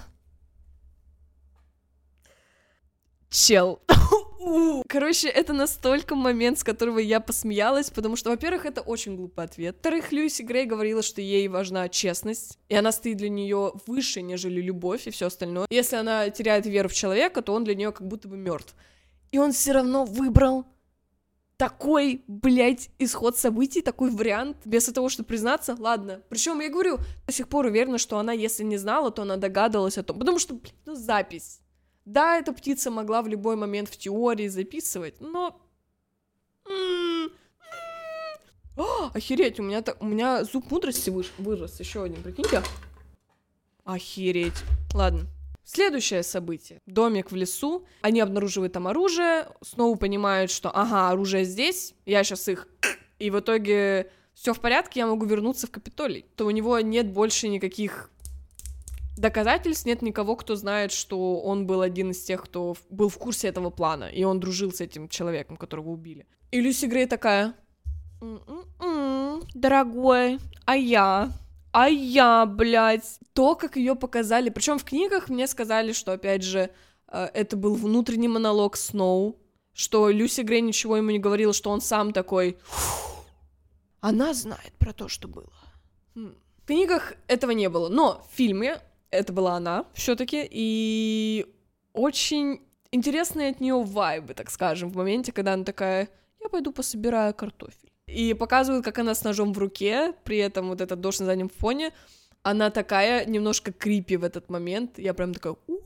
Чел. Короче, это настолько момент, с которого я посмеялась, потому что, во-первых, это очень глупый ответ. Во-вторых, Люси Грей говорила, что ей важна честность, и она стоит для нее выше, нежели любовь и все остальное. Если она теряет веру в человека, то он для нее как будто бы мертв. И он все равно выбрал такой, блядь, исход событий, такой вариант, без того, чтобы признаться, ладно. Причем я говорю, до сих пор уверена, что она, если не знала, то она догадывалась о том, потому что, блядь, ну, запись. Да, эта птица могла в любой момент в теории записывать, но... О, охереть, у меня, так, у меня зуб мудрости вырос, вырос, еще один, прикиньте. Охереть. Ладно. Следующее событие. Домик в лесу. Они обнаруживают там оружие. Снова понимают, что ага, оружие здесь. Я сейчас их... И в итоге все в порядке, я могу вернуться в Капитолий. То у него нет больше никаких доказательств нет никого, кто знает, что он был один из тех, кто был в курсе этого плана, и он дружил с этим человеком, которого убили. И Люси Грей такая, «М-м-м, дорогой, а я? А я, блядь. То, как ее показали, причем в книгах мне сказали, что, опять же, э, это был внутренний монолог Сноу, что Люси Грей ничего ему не говорила, что он сам такой... Она знает про то, что было. Хм. В книгах этого не было, но в фильме это была она все-таки, и очень интересные от нее вайбы, так скажем, в моменте, когда она такая, я пойду пособираю картофель. И показывают, как она с ножом в руке, при этом вот этот дождь на заднем фоне, она такая немножко крипи в этот момент, я прям такая, У!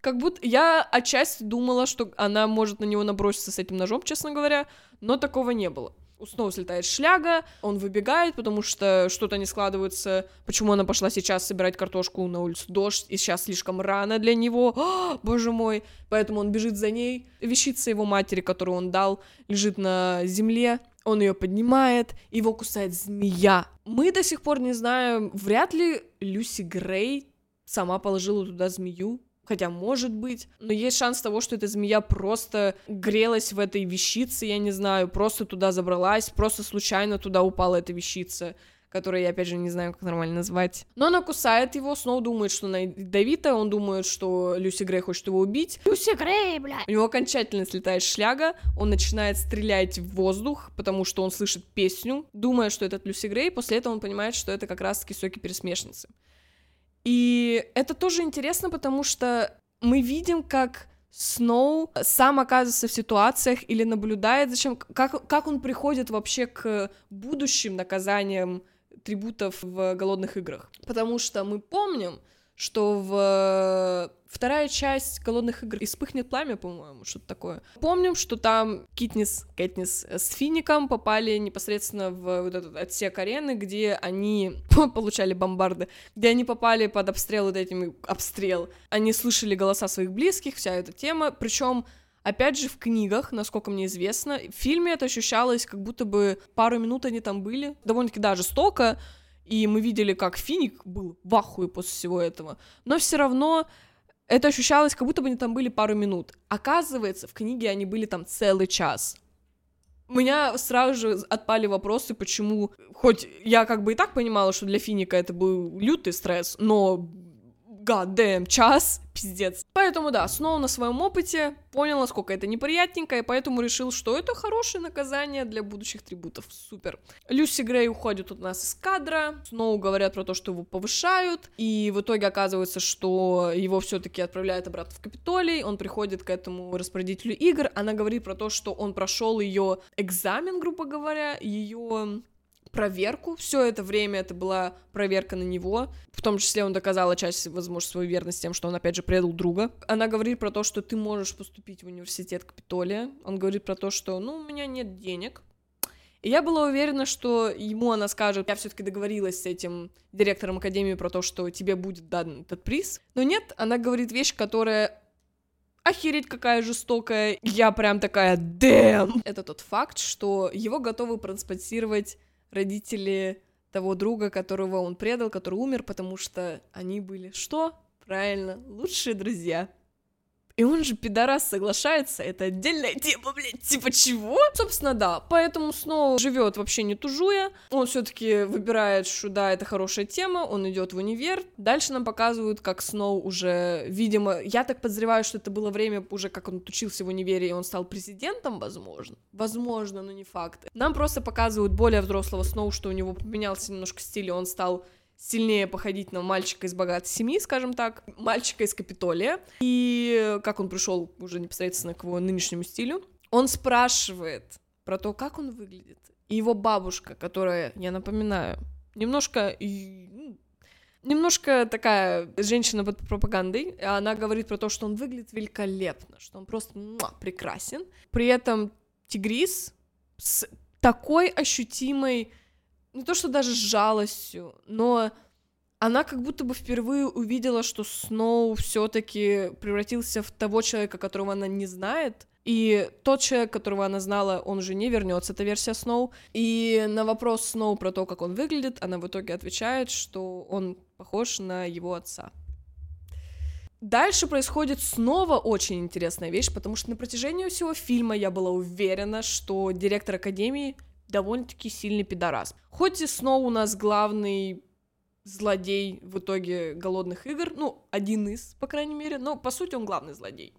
как будто я отчасти думала, что она может на него наброситься с этим ножом, честно говоря, но такого не было снова слетает шляга, он выбегает, потому что что-то не складывается, почему она пошла сейчас собирать картошку на улицу? Дождь, и сейчас слишком рано для него, О, боже мой, поэтому он бежит за ней, вещица его матери, которую он дал, лежит на земле, он ее поднимает, его кусает змея. Мы до сих пор не знаем, вряд ли Люси Грей сама положила туда змею, Хотя, может быть, но есть шанс того, что эта змея просто грелась в этой вещице, я не знаю, просто туда забралась, просто случайно туда упала эта вещица которую я, опять же, не знаю, как нормально назвать. Но она кусает его, снова думает, что она ядовитая, он думает, что Люси Грей хочет его убить. Люси Грей, блядь! У него окончательно слетает шляга, он начинает стрелять в воздух, потому что он слышит песню, думая, что это Люси Грей, после этого он понимает, что это как раз-таки соки пересмешницы. И это тоже интересно, потому что мы видим, как Сноу сам оказывается в ситуациях или наблюдает, зачем, как, как он приходит вообще к будущим наказаниям трибутов в голодных играх. Потому что мы помним, что в вторая часть «Голодных игр» «Испыхнет пламя», по-моему, что-то такое. Помним, что там Китнис, Кэтнис с Фиником попали непосредственно в вот этот отсек арены, где они получали бомбарды, где они попали под обстрел вот этими обстрел. Они слышали голоса своих близких, вся эта тема, причем Опять же, в книгах, насколько мне известно, в фильме это ощущалось, как будто бы пару минут они там были. Довольно-таки даже столько, и мы видели, как Финик был в ахуе после всего этого. Но все равно это ощущалось, как будто бы они там были пару минут. Оказывается, в книге они были там целый час. У меня сразу же отпали вопросы, почему... Хоть я как бы и так понимала, что для Финика это был лютый стресс, но goddamn час, пиздец. Поэтому да, снова на своем опыте понял, насколько это неприятненько, и поэтому решил, что это хорошее наказание для будущих трибутов. Супер. Люси Грей уходит у нас из кадра, снова говорят про то, что его повышают, и в итоге оказывается, что его все-таки отправляют обратно в Капитолий, он приходит к этому распорядителю игр, она говорит про то, что он прошел ее экзамен, грубо говоря, ее проверку. Все это время это была проверка на него. В том числе он доказал отчасти, возможно, свою верность тем, что он, опять же, предал друга. Она говорит про то, что ты можешь поступить в университет Капитолия. Он говорит про то, что, ну, у меня нет денег. И я была уверена, что ему она скажет, я все-таки договорилась с этим директором академии про то, что тебе будет дан этот приз. Но нет, она говорит вещь, которая охереть какая жестокая. Я прям такая, дэм. Это тот факт, что его готовы транспортировать родители того друга, которого он предал, который умер, потому что они были что? Правильно, лучшие друзья. И он же, пидорас, соглашается, это отдельная тема, блядь, типа чего? Собственно, да, поэтому Сноу живет вообще не тужуя, он все таки выбирает, что да, это хорошая тема, он идет в универ, дальше нам показывают, как Сноу уже, видимо, я так подозреваю, что это было время уже, как он учился в универе, и он стал президентом, возможно, возможно, но не факт. Нам просто показывают более взрослого Сноу, что у него поменялся немножко стиль, и он стал сильнее походить на мальчика из богатой семьи, скажем так, мальчика из Капитолия. И как он пришел уже непосредственно к его нынешнему стилю, он спрашивает про то, как он выглядит. И его бабушка, которая, я напоминаю, немножко ну, немножко такая женщина под пропагандой, она говорит про то, что он выглядит великолепно, что он просто муа, прекрасен. При этом Тигрис с такой ощутимой не то что даже с жалостью, но она как будто бы впервые увидела, что Сноу все-таки превратился в того человека, которого она не знает. И тот человек, которого она знала, он уже не вернется, это версия Сноу. И на вопрос Сноу про то, как он выглядит, она в итоге отвечает, что он похож на его отца. Дальше происходит снова очень интересная вещь, потому что на протяжении всего фильма я была уверена, что директор Академии довольно-таки сильный пидорас. Хоть и Сноу у нас главный злодей в итоге голодных игр, ну, один из, по крайней мере, но по сути он главный злодей.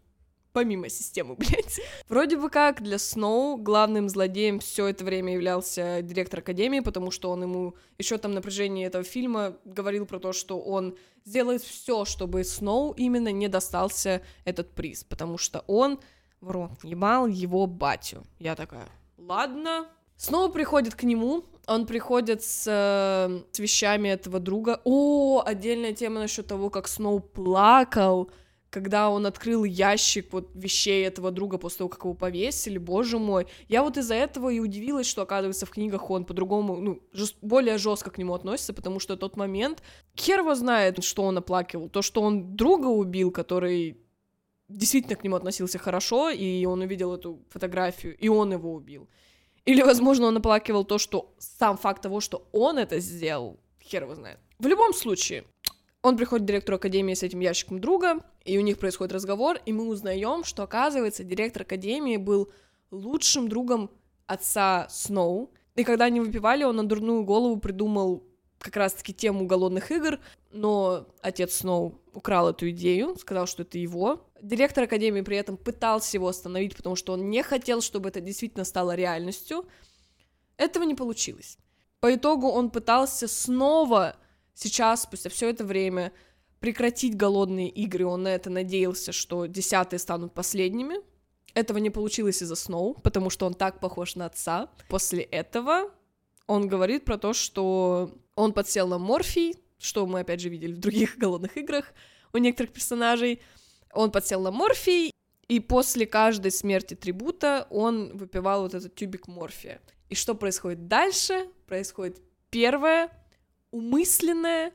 помимо системы, блядь. Вроде бы как для Сноу главным злодеем все это время являлся директор Академии, потому что он ему еще там на протяжении этого фильма говорил про то, что он сделает все, чтобы Сноу именно не достался этот приз, потому что он в ебал его батю. Я такая, ладно. Снова приходит к нему, он приходит с, э, с вещами этого друга. О, отдельная тема насчет того, как Сноу плакал, когда он открыл ящик вот вещей этого друга после того, как его повесили, боже мой. Я вот из-за этого и удивилась, что, оказывается, в книгах он по-другому, ну, жест- более жестко к нему относится, потому что тот момент, хер его знает, что он оплакивал. То, что он друга убил, который действительно к нему относился хорошо, и он увидел эту фотографию, и он его убил. Или, возможно, он оплакивал то, что сам факт того, что он это сделал, хер его знает. В любом случае, он приходит к директору академии с этим ящиком друга, и у них происходит разговор, и мы узнаем, что, оказывается, директор академии был лучшим другом отца Сноу. И когда они выпивали, он на дурную голову придумал как раз-таки тему голодных игр, но отец Сноу украл эту идею, сказал, что это его. Директор Академии при этом пытался его остановить, потому что он не хотел, чтобы это действительно стало реальностью. Этого не получилось. По итогу он пытался снова сейчас, спустя все это время, прекратить голодные игры. Он на это надеялся, что десятые станут последними. Этого не получилось из-за Сноу, потому что он так похож на отца. После этого он говорит про то, что он подсел на морфий, что мы опять же видели в других голодных играх у некоторых персонажей. Он подсел на морфий, и после каждой смерти трибута он выпивал вот этот тюбик морфия. И что происходит дальше? Происходит первое, умысленное,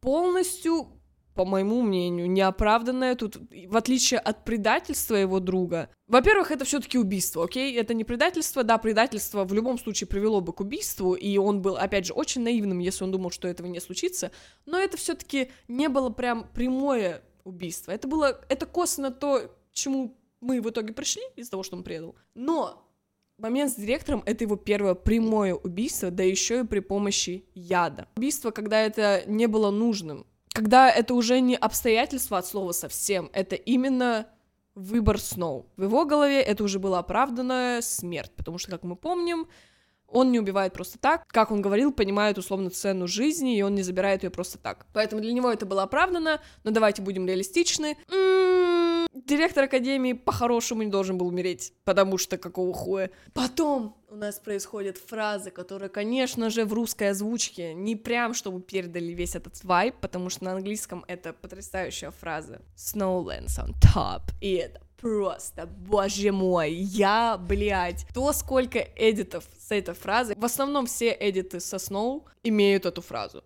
полностью, по моему мнению, неоправданное тут, в отличие от предательства его друга. Во-первых, это все-таки убийство, окей? Это не предательство, да, предательство в любом случае привело бы к убийству, и он был, опять же, очень наивным, если он думал, что этого не случится, но это все-таки не было прям прямое убийство. Это было, это косвенно то, к чему мы в итоге пришли из-за того, что он предал. Но момент с директором — это его первое прямое убийство, да еще и при помощи яда. Убийство, когда это не было нужным. Когда это уже не обстоятельства от слова совсем, это именно выбор Сноу. В его голове это уже была оправданная смерть, потому что, как мы помним, он не убивает просто так. Как он говорил, понимает условно цену жизни, и он не забирает ее просто так. Поэтому для него это было оправдано, но давайте будем реалистичны. М-м, директор Академии по-хорошему не должен был умереть, потому что какого хуя. Потом у нас происходит фраза, которая, конечно же, в русской озвучке не прям, чтобы передали весь этот вайб, потому что на английском это потрясающая фраза. Snowlands on top. И это просто, боже мой, я, блядь, то сколько эдитов с этой фразой. В основном все эдиты со Сноу имеют эту фразу.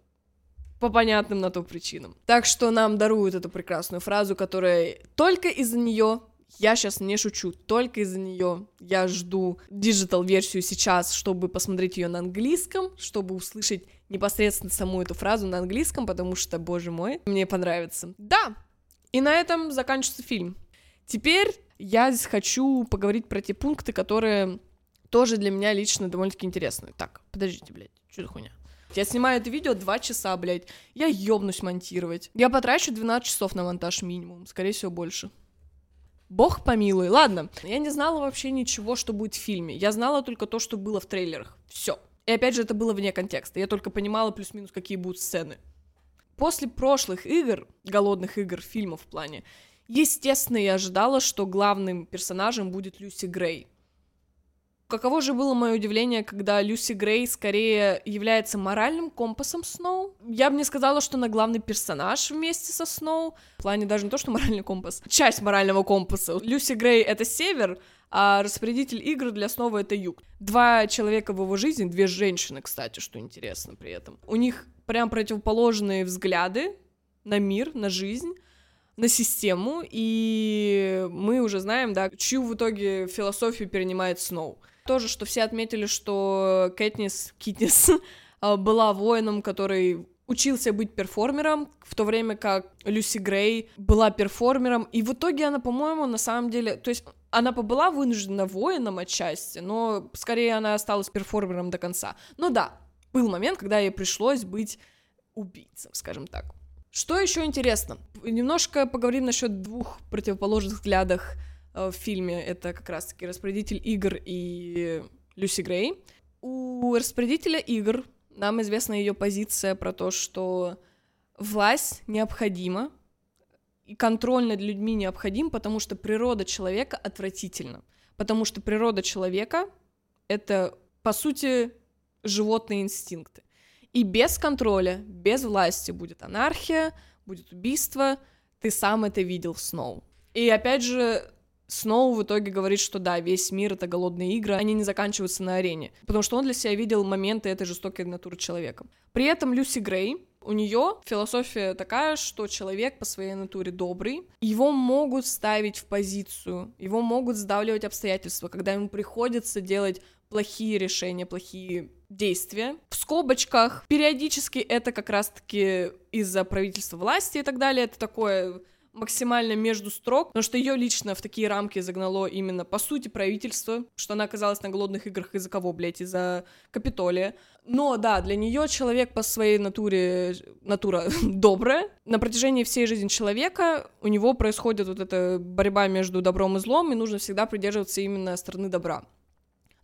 По понятным на то причинам. Так что нам даруют эту прекрасную фразу, которая только из-за нее я сейчас не шучу, только из-за нее я жду digital-версию сейчас, чтобы посмотреть ее на английском, чтобы услышать непосредственно саму эту фразу на английском, потому что, боже мой, мне понравится. Да, и на этом заканчивается фильм. Теперь я здесь хочу поговорить про те пункты, которые тоже для меня лично довольно-таки интересны. Так, подождите, блядь, что за хуйня? Я снимаю это видео 2 часа, блядь. Я ёбнусь монтировать. Я потрачу 12 часов на монтаж минимум, скорее всего, больше. Бог помилуй. Ладно, я не знала вообще ничего, что будет в фильме. Я знала только то, что было в трейлерах. Все. И опять же, это было вне контекста. Я только понимала плюс-минус, какие будут сцены. После прошлых игр, голодных игр, фильмов в плане, естественно, я ожидала, что главным персонажем будет Люси Грей. Каково же было мое удивление, когда Люси Грей скорее является моральным компасом Сноу? Я бы не сказала, что она главный персонаж вместе со Сноу. В плане даже не то, что моральный компас. Часть морального компаса. Люси Грей — это север, а распорядитель игр для Сноу — это юг. Два человека в его жизни, две женщины, кстати, что интересно при этом. У них прям противоположные взгляды на мир, на жизнь на систему, и мы уже знаем, да, чью в итоге философию перенимает Сноу. Тоже, что все отметили, что Кэтнис, Китнис была воином, который учился быть перформером, в то время как Люси Грей была перформером, и в итоге она, по-моему, на самом деле, то есть она побыла вынуждена воином отчасти, но скорее она осталась перформером до конца. Ну да, был момент, когда ей пришлось быть убийцем, скажем так. Что еще интересно? Немножко поговорим насчет двух противоположных взглядов э, в фильме. Это как раз-таки распорядитель игр и Люси Грей. У распорядителя игр нам известна ее позиция про то, что власть необходима, и контроль над людьми необходим, потому что природа человека отвратительна. Потому что природа человека — это, по сути, животные инстинкты. И без контроля, без власти будет анархия, будет убийство. Ты сам это видел в Сноу. И опять же, Сноу в итоге говорит, что да, весь мир — это голодные игры, они не заканчиваются на арене, потому что он для себя видел моменты этой жестокой натуры человека. При этом Люси Грей, у нее философия такая, что человек по своей натуре добрый, его могут ставить в позицию, его могут сдавливать обстоятельства, когда ему приходится делать плохие решения, плохие действия. В скобочках периодически это как раз-таки из-за правительства власти и так далее. Это такое максимально между строк, потому что ее лично в такие рамки загнало именно, по сути, правительство, что она оказалась на голодных играх из-за кого, блядь, из-за Капитолия. Но да, для нее человек по своей натуре, натура добрая. На протяжении всей жизни человека у него происходит вот эта борьба между добром и злом, и нужно всегда придерживаться именно стороны добра.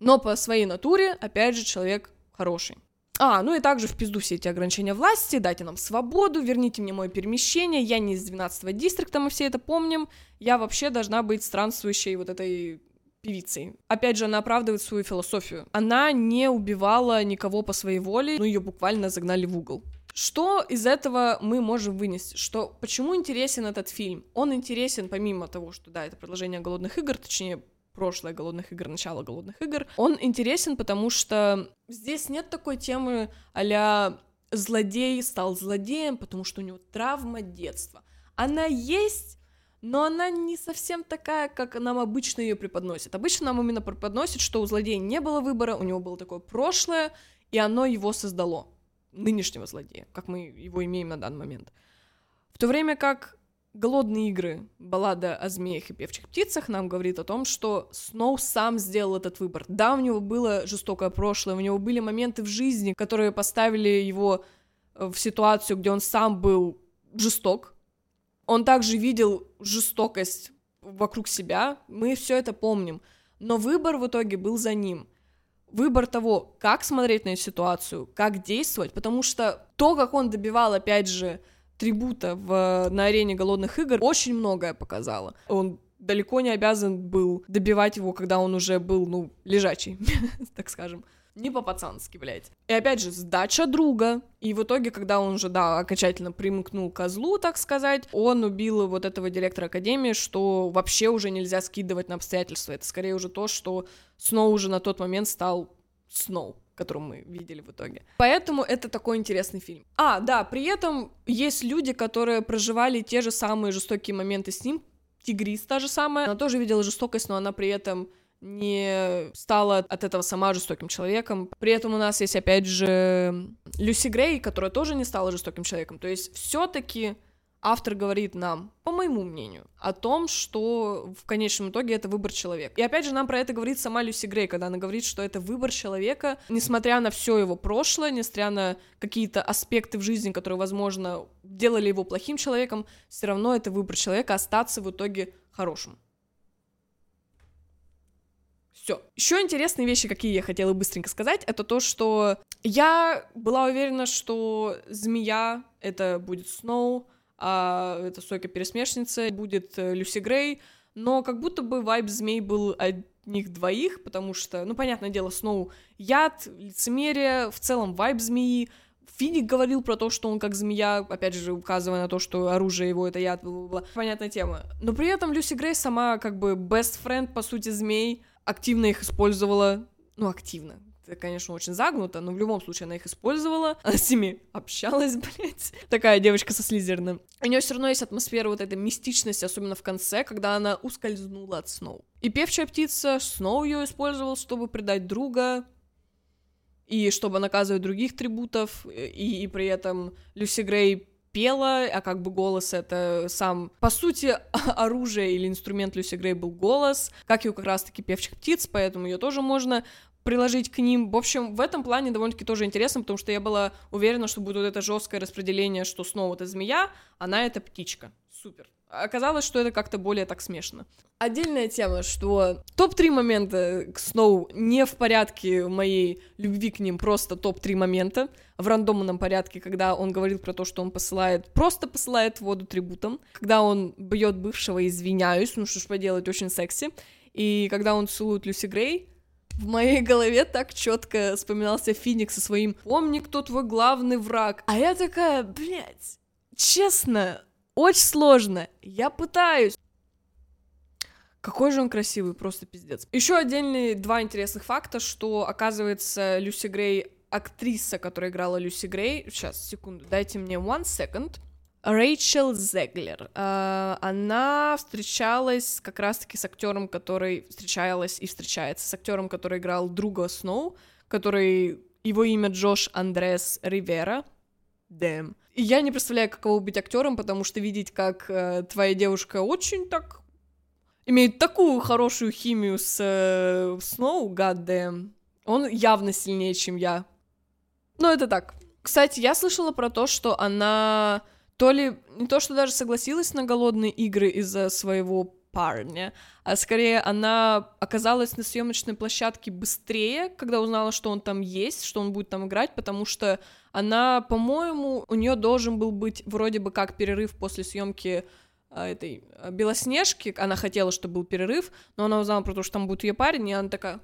Но по своей натуре, опять же, человек хороший. А, ну и также в пизду все эти ограничения власти, дайте нам свободу, верните мне мое перемещение, я не из 12-го дистрикта, мы все это помним, я вообще должна быть странствующей вот этой певицей. Опять же, она оправдывает свою философию. Она не убивала никого по своей воле, ну ее буквально загнали в угол. Что из этого мы можем вынести? Что почему интересен этот фильм? Он интересен помимо того, что да, это продолжение голодных игр, точнее прошлое голодных игр, начало голодных игр, он интересен, потому что здесь нет такой темы а злодей стал злодеем, потому что у него травма детства. Она есть, но она не совсем такая, как нам обычно ее преподносят. Обычно нам именно преподносят, что у злодея не было выбора, у него было такое прошлое, и оно его создало, нынешнего злодея, как мы его имеем на данный момент. В то время как Голодные игры, баллада о змеях и певчих птицах нам говорит о том, что Сноу сам сделал этот выбор. Да, у него было жестокое прошлое, у него были моменты в жизни, которые поставили его э, в ситуацию, где он сам был жесток. Он также видел жестокость вокруг себя, мы все это помним. Но выбор в итоге был за ним. Выбор того, как смотреть на ситуацию, как действовать, потому что то, как он добивал, опять же, трибута в, на арене голодных игр очень многое показало. Он далеко не обязан был добивать его, когда он уже был, ну, лежачий, так скажем. Не по-пацански, блядь. И опять же, сдача друга. И в итоге, когда он уже, да, окончательно примкнул к козлу, так сказать, он убил вот этого директора академии, что вообще уже нельзя скидывать на обстоятельства. Это скорее уже то, что Сноу уже на тот момент стал Сноу которую мы видели в итоге. Поэтому это такой интересный фильм. А, да, при этом есть люди, которые проживали те же самые жестокие моменты с ним. Тигрис та же самая. Она тоже видела жестокость, но она при этом не стала от этого сама жестоким человеком. При этом у нас есть, опять же, Люси Грей, которая тоже не стала жестоким человеком. То есть все-таки автор говорит нам, по моему мнению, о том, что в конечном итоге это выбор человека. И опять же, нам про это говорит сама Люси Грей, когда она говорит, что это выбор человека, несмотря на все его прошлое, несмотря на какие-то аспекты в жизни, которые, возможно, делали его плохим человеком, все равно это выбор человека остаться в итоге хорошим. Все. Еще интересные вещи, какие я хотела быстренько сказать, это то, что я была уверена, что змея это будет Сноу, а это Сойка-пересмешница, будет э, Люси Грей, но как будто бы вайб змей был одних двоих, потому что, ну, понятное дело, Сноу яд, лицемерие, в целом вайб змеи, Финик говорил про то, что он как змея, опять же, указывая на то, что оружие его это яд, бла-бла-бла. Понятная тема. Но при этом Люси Грей сама как бы best friend, по сути, змей, активно их использовала, ну, активно, это, конечно, очень загнуто, но в любом случае она их использовала, она с ними общалась, блядь. Такая девочка со Слизерным. У нее все равно есть атмосфера вот этой мистичности, особенно в конце, когда она ускользнула от Сноу. И певчая птица, Сноу ее использовал, чтобы предать друга, и чтобы наказывать других трибутов, и, и при этом Люси Грей пела, а как бы голос это сам, по сути, оружие или инструмент Люси Грей был голос, как и у как раз-таки певчих птиц, поэтому ее тоже можно приложить к ним. В общем, в этом плане довольно-таки тоже интересно, потому что я была уверена, что будет вот это жесткое распределение, что снова это змея, она это птичка. Супер. Оказалось, что это как-то более так смешно. Отдельная тема, что топ-3 момента к Сноу не в порядке моей любви к ним, просто топ-3 момента в рандомном порядке, когда он говорил про то, что он посылает, просто посылает воду трибутом, когда он бьет бывшего, извиняюсь, ну что ж поделать, очень секси, и когда он целует Люси Грей, в моей голове так четко вспоминался Феникс со своим «Помни, кто твой главный враг». А я такая, блядь, честно, очень сложно. Я пытаюсь. Какой же он красивый, просто пиздец. Еще отдельные два интересных факта, что, оказывается, Люси Грей, актриса, которая играла Люси Грей, сейчас, секунду, дайте мне one second, Рэйчел Зеглер. Uh, она встречалась как раз-таки с актером, который встречалась и встречается с актером, который играл друга Сноу, который его имя Джош Андрес Ривера. Дэм. И я не представляю, каково быть актером, потому что видеть, как э, твоя девушка очень так имеет такую хорошую химию с э, Сноу, гаддэм. Он явно сильнее, чем я. Но это так. Кстати, я слышала про то, что она то ли не то, что даже согласилась на голодные игры из-за своего парня, а скорее она оказалась на съемочной площадке быстрее, когда узнала, что он там есть, что он будет там играть, потому что она, по-моему, у нее должен был быть вроде бы как перерыв после съемки а, этой а, Белоснежки, она хотела, чтобы был перерыв, но она узнала про то, что там будет ее парень, и она такая,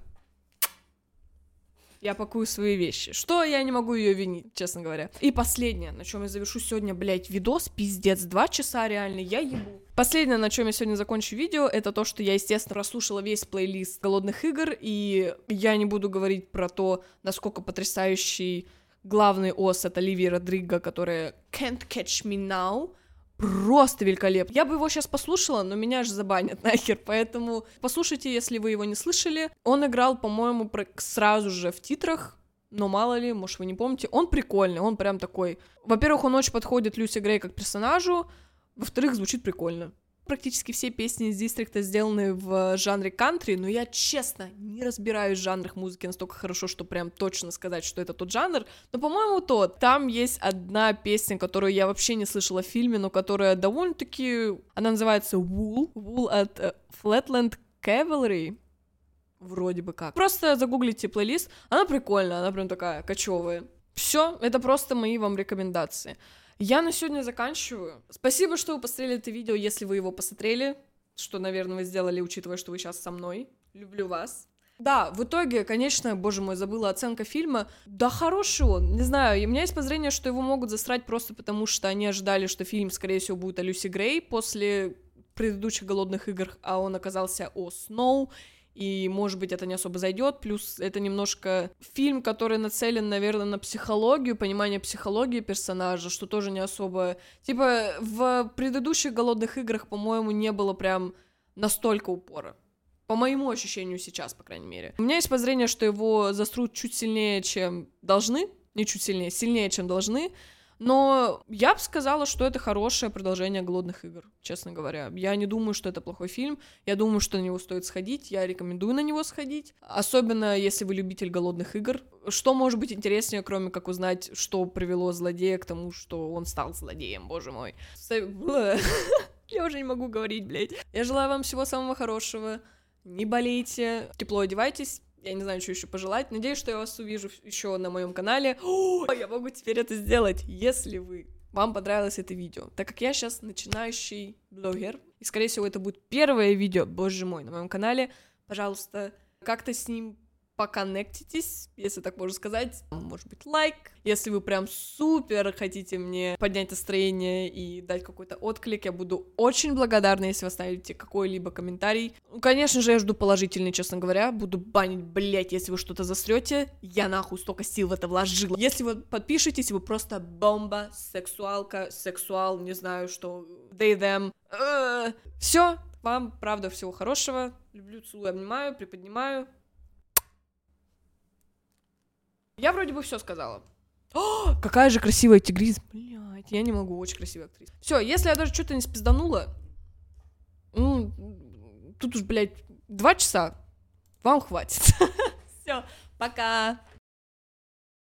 я пакую свои вещи. Что я не могу ее винить, честно говоря. И последнее, на чем я завершу сегодня, блядь, видос, пиздец, два часа реально, я ебу. Последнее, на чем я сегодня закончу видео, это то, что я, естественно, расслушала весь плейлист голодных игр, и я не буду говорить про то, насколько потрясающий главный ос это Ливия Родриго, которая Can't Catch Me Now, просто великолепно. Я бы его сейчас послушала, но меня же забанят нахер, поэтому послушайте, если вы его не слышали. Он играл, по-моему, сразу же в титрах, но мало ли, может, вы не помните. Он прикольный, он прям такой... Во-первых, он очень подходит Люси Грей как персонажу, во-вторых, звучит прикольно практически все песни из Дистрикта сделаны в жанре кантри, но я, честно, не разбираюсь в жанрах музыки настолько хорошо, что прям точно сказать, что это тот жанр, но, по-моему, тот. Там есть одна песня, которую я вообще не слышала в фильме, но которая довольно-таки... Она называется Wool, Wool от uh, Flatland Cavalry, вроде бы как. Просто загуглите плейлист, она прикольная, она прям такая кочевая. Все, это просто мои вам рекомендации. Я на сегодня заканчиваю. Спасибо, что вы посмотрели это видео, если вы его посмотрели, что, наверное, вы сделали, учитывая, что вы сейчас со мной. Люблю вас. Да, в итоге, конечно, боже мой, забыла оценка фильма. Да хороший он, не знаю, у меня есть подозрение, что его могут засрать просто потому, что они ожидали, что фильм, скорее всего, будет о Люси Грей после предыдущих «Голодных игр», а он оказался о Сноу, и, может быть, это не особо зайдет. Плюс это немножко фильм, который нацелен, наверное, на психологию, понимание психологии персонажа, что тоже не особо... Типа, в предыдущих «Голодных играх», по-моему, не было прям настолько упора. По моему ощущению сейчас, по крайней мере. У меня есть подозрение, что его засрут чуть сильнее, чем должны. Не чуть сильнее, сильнее, чем должны. Но я бы сказала, что это хорошее продолжение «Голодных игр», честно говоря. Я не думаю, что это плохой фильм. Я думаю, что на него стоит сходить. Я рекомендую на него сходить. Особенно, если вы любитель «Голодных игр». Что может быть интереснее, кроме как узнать, что привело злодея к тому, что он стал злодеем, боже мой. Я уже не могу говорить, блядь. Я желаю вам всего самого хорошего. Не болейте, тепло одевайтесь, я не знаю, что еще пожелать. Надеюсь, что я вас увижу еще на моем канале. О, я могу теперь это сделать, если вы вам понравилось это видео. Так как я сейчас начинающий блогер, и, скорее всего, это будет первое видео, боже мой, на моем канале, пожалуйста, как-то с ним поконнектитесь, если так можно сказать. Может быть, лайк. Если вы прям супер хотите мне поднять настроение и дать какой-то отклик, я буду очень благодарна, если вы оставите какой-либо комментарий. Ну, конечно же, я жду положительный, честно говоря. Буду банить, блять, если вы что-то засрете. Я нахуй столько сил в это вложила. Если вы подпишетесь, вы просто бомба, сексуалка, сексуал, не знаю, что, they, them. Э, Все, вам, правда, всего хорошего. Люблю, целую, обнимаю, приподнимаю. Я вроде бы все сказала. О, какая же красивая тигриз. Блять, я не могу, очень красивая актриса. Все, если я даже что-то не спизданула, ну, тут уж, блядь, два часа, вам хватит. Все, Пока!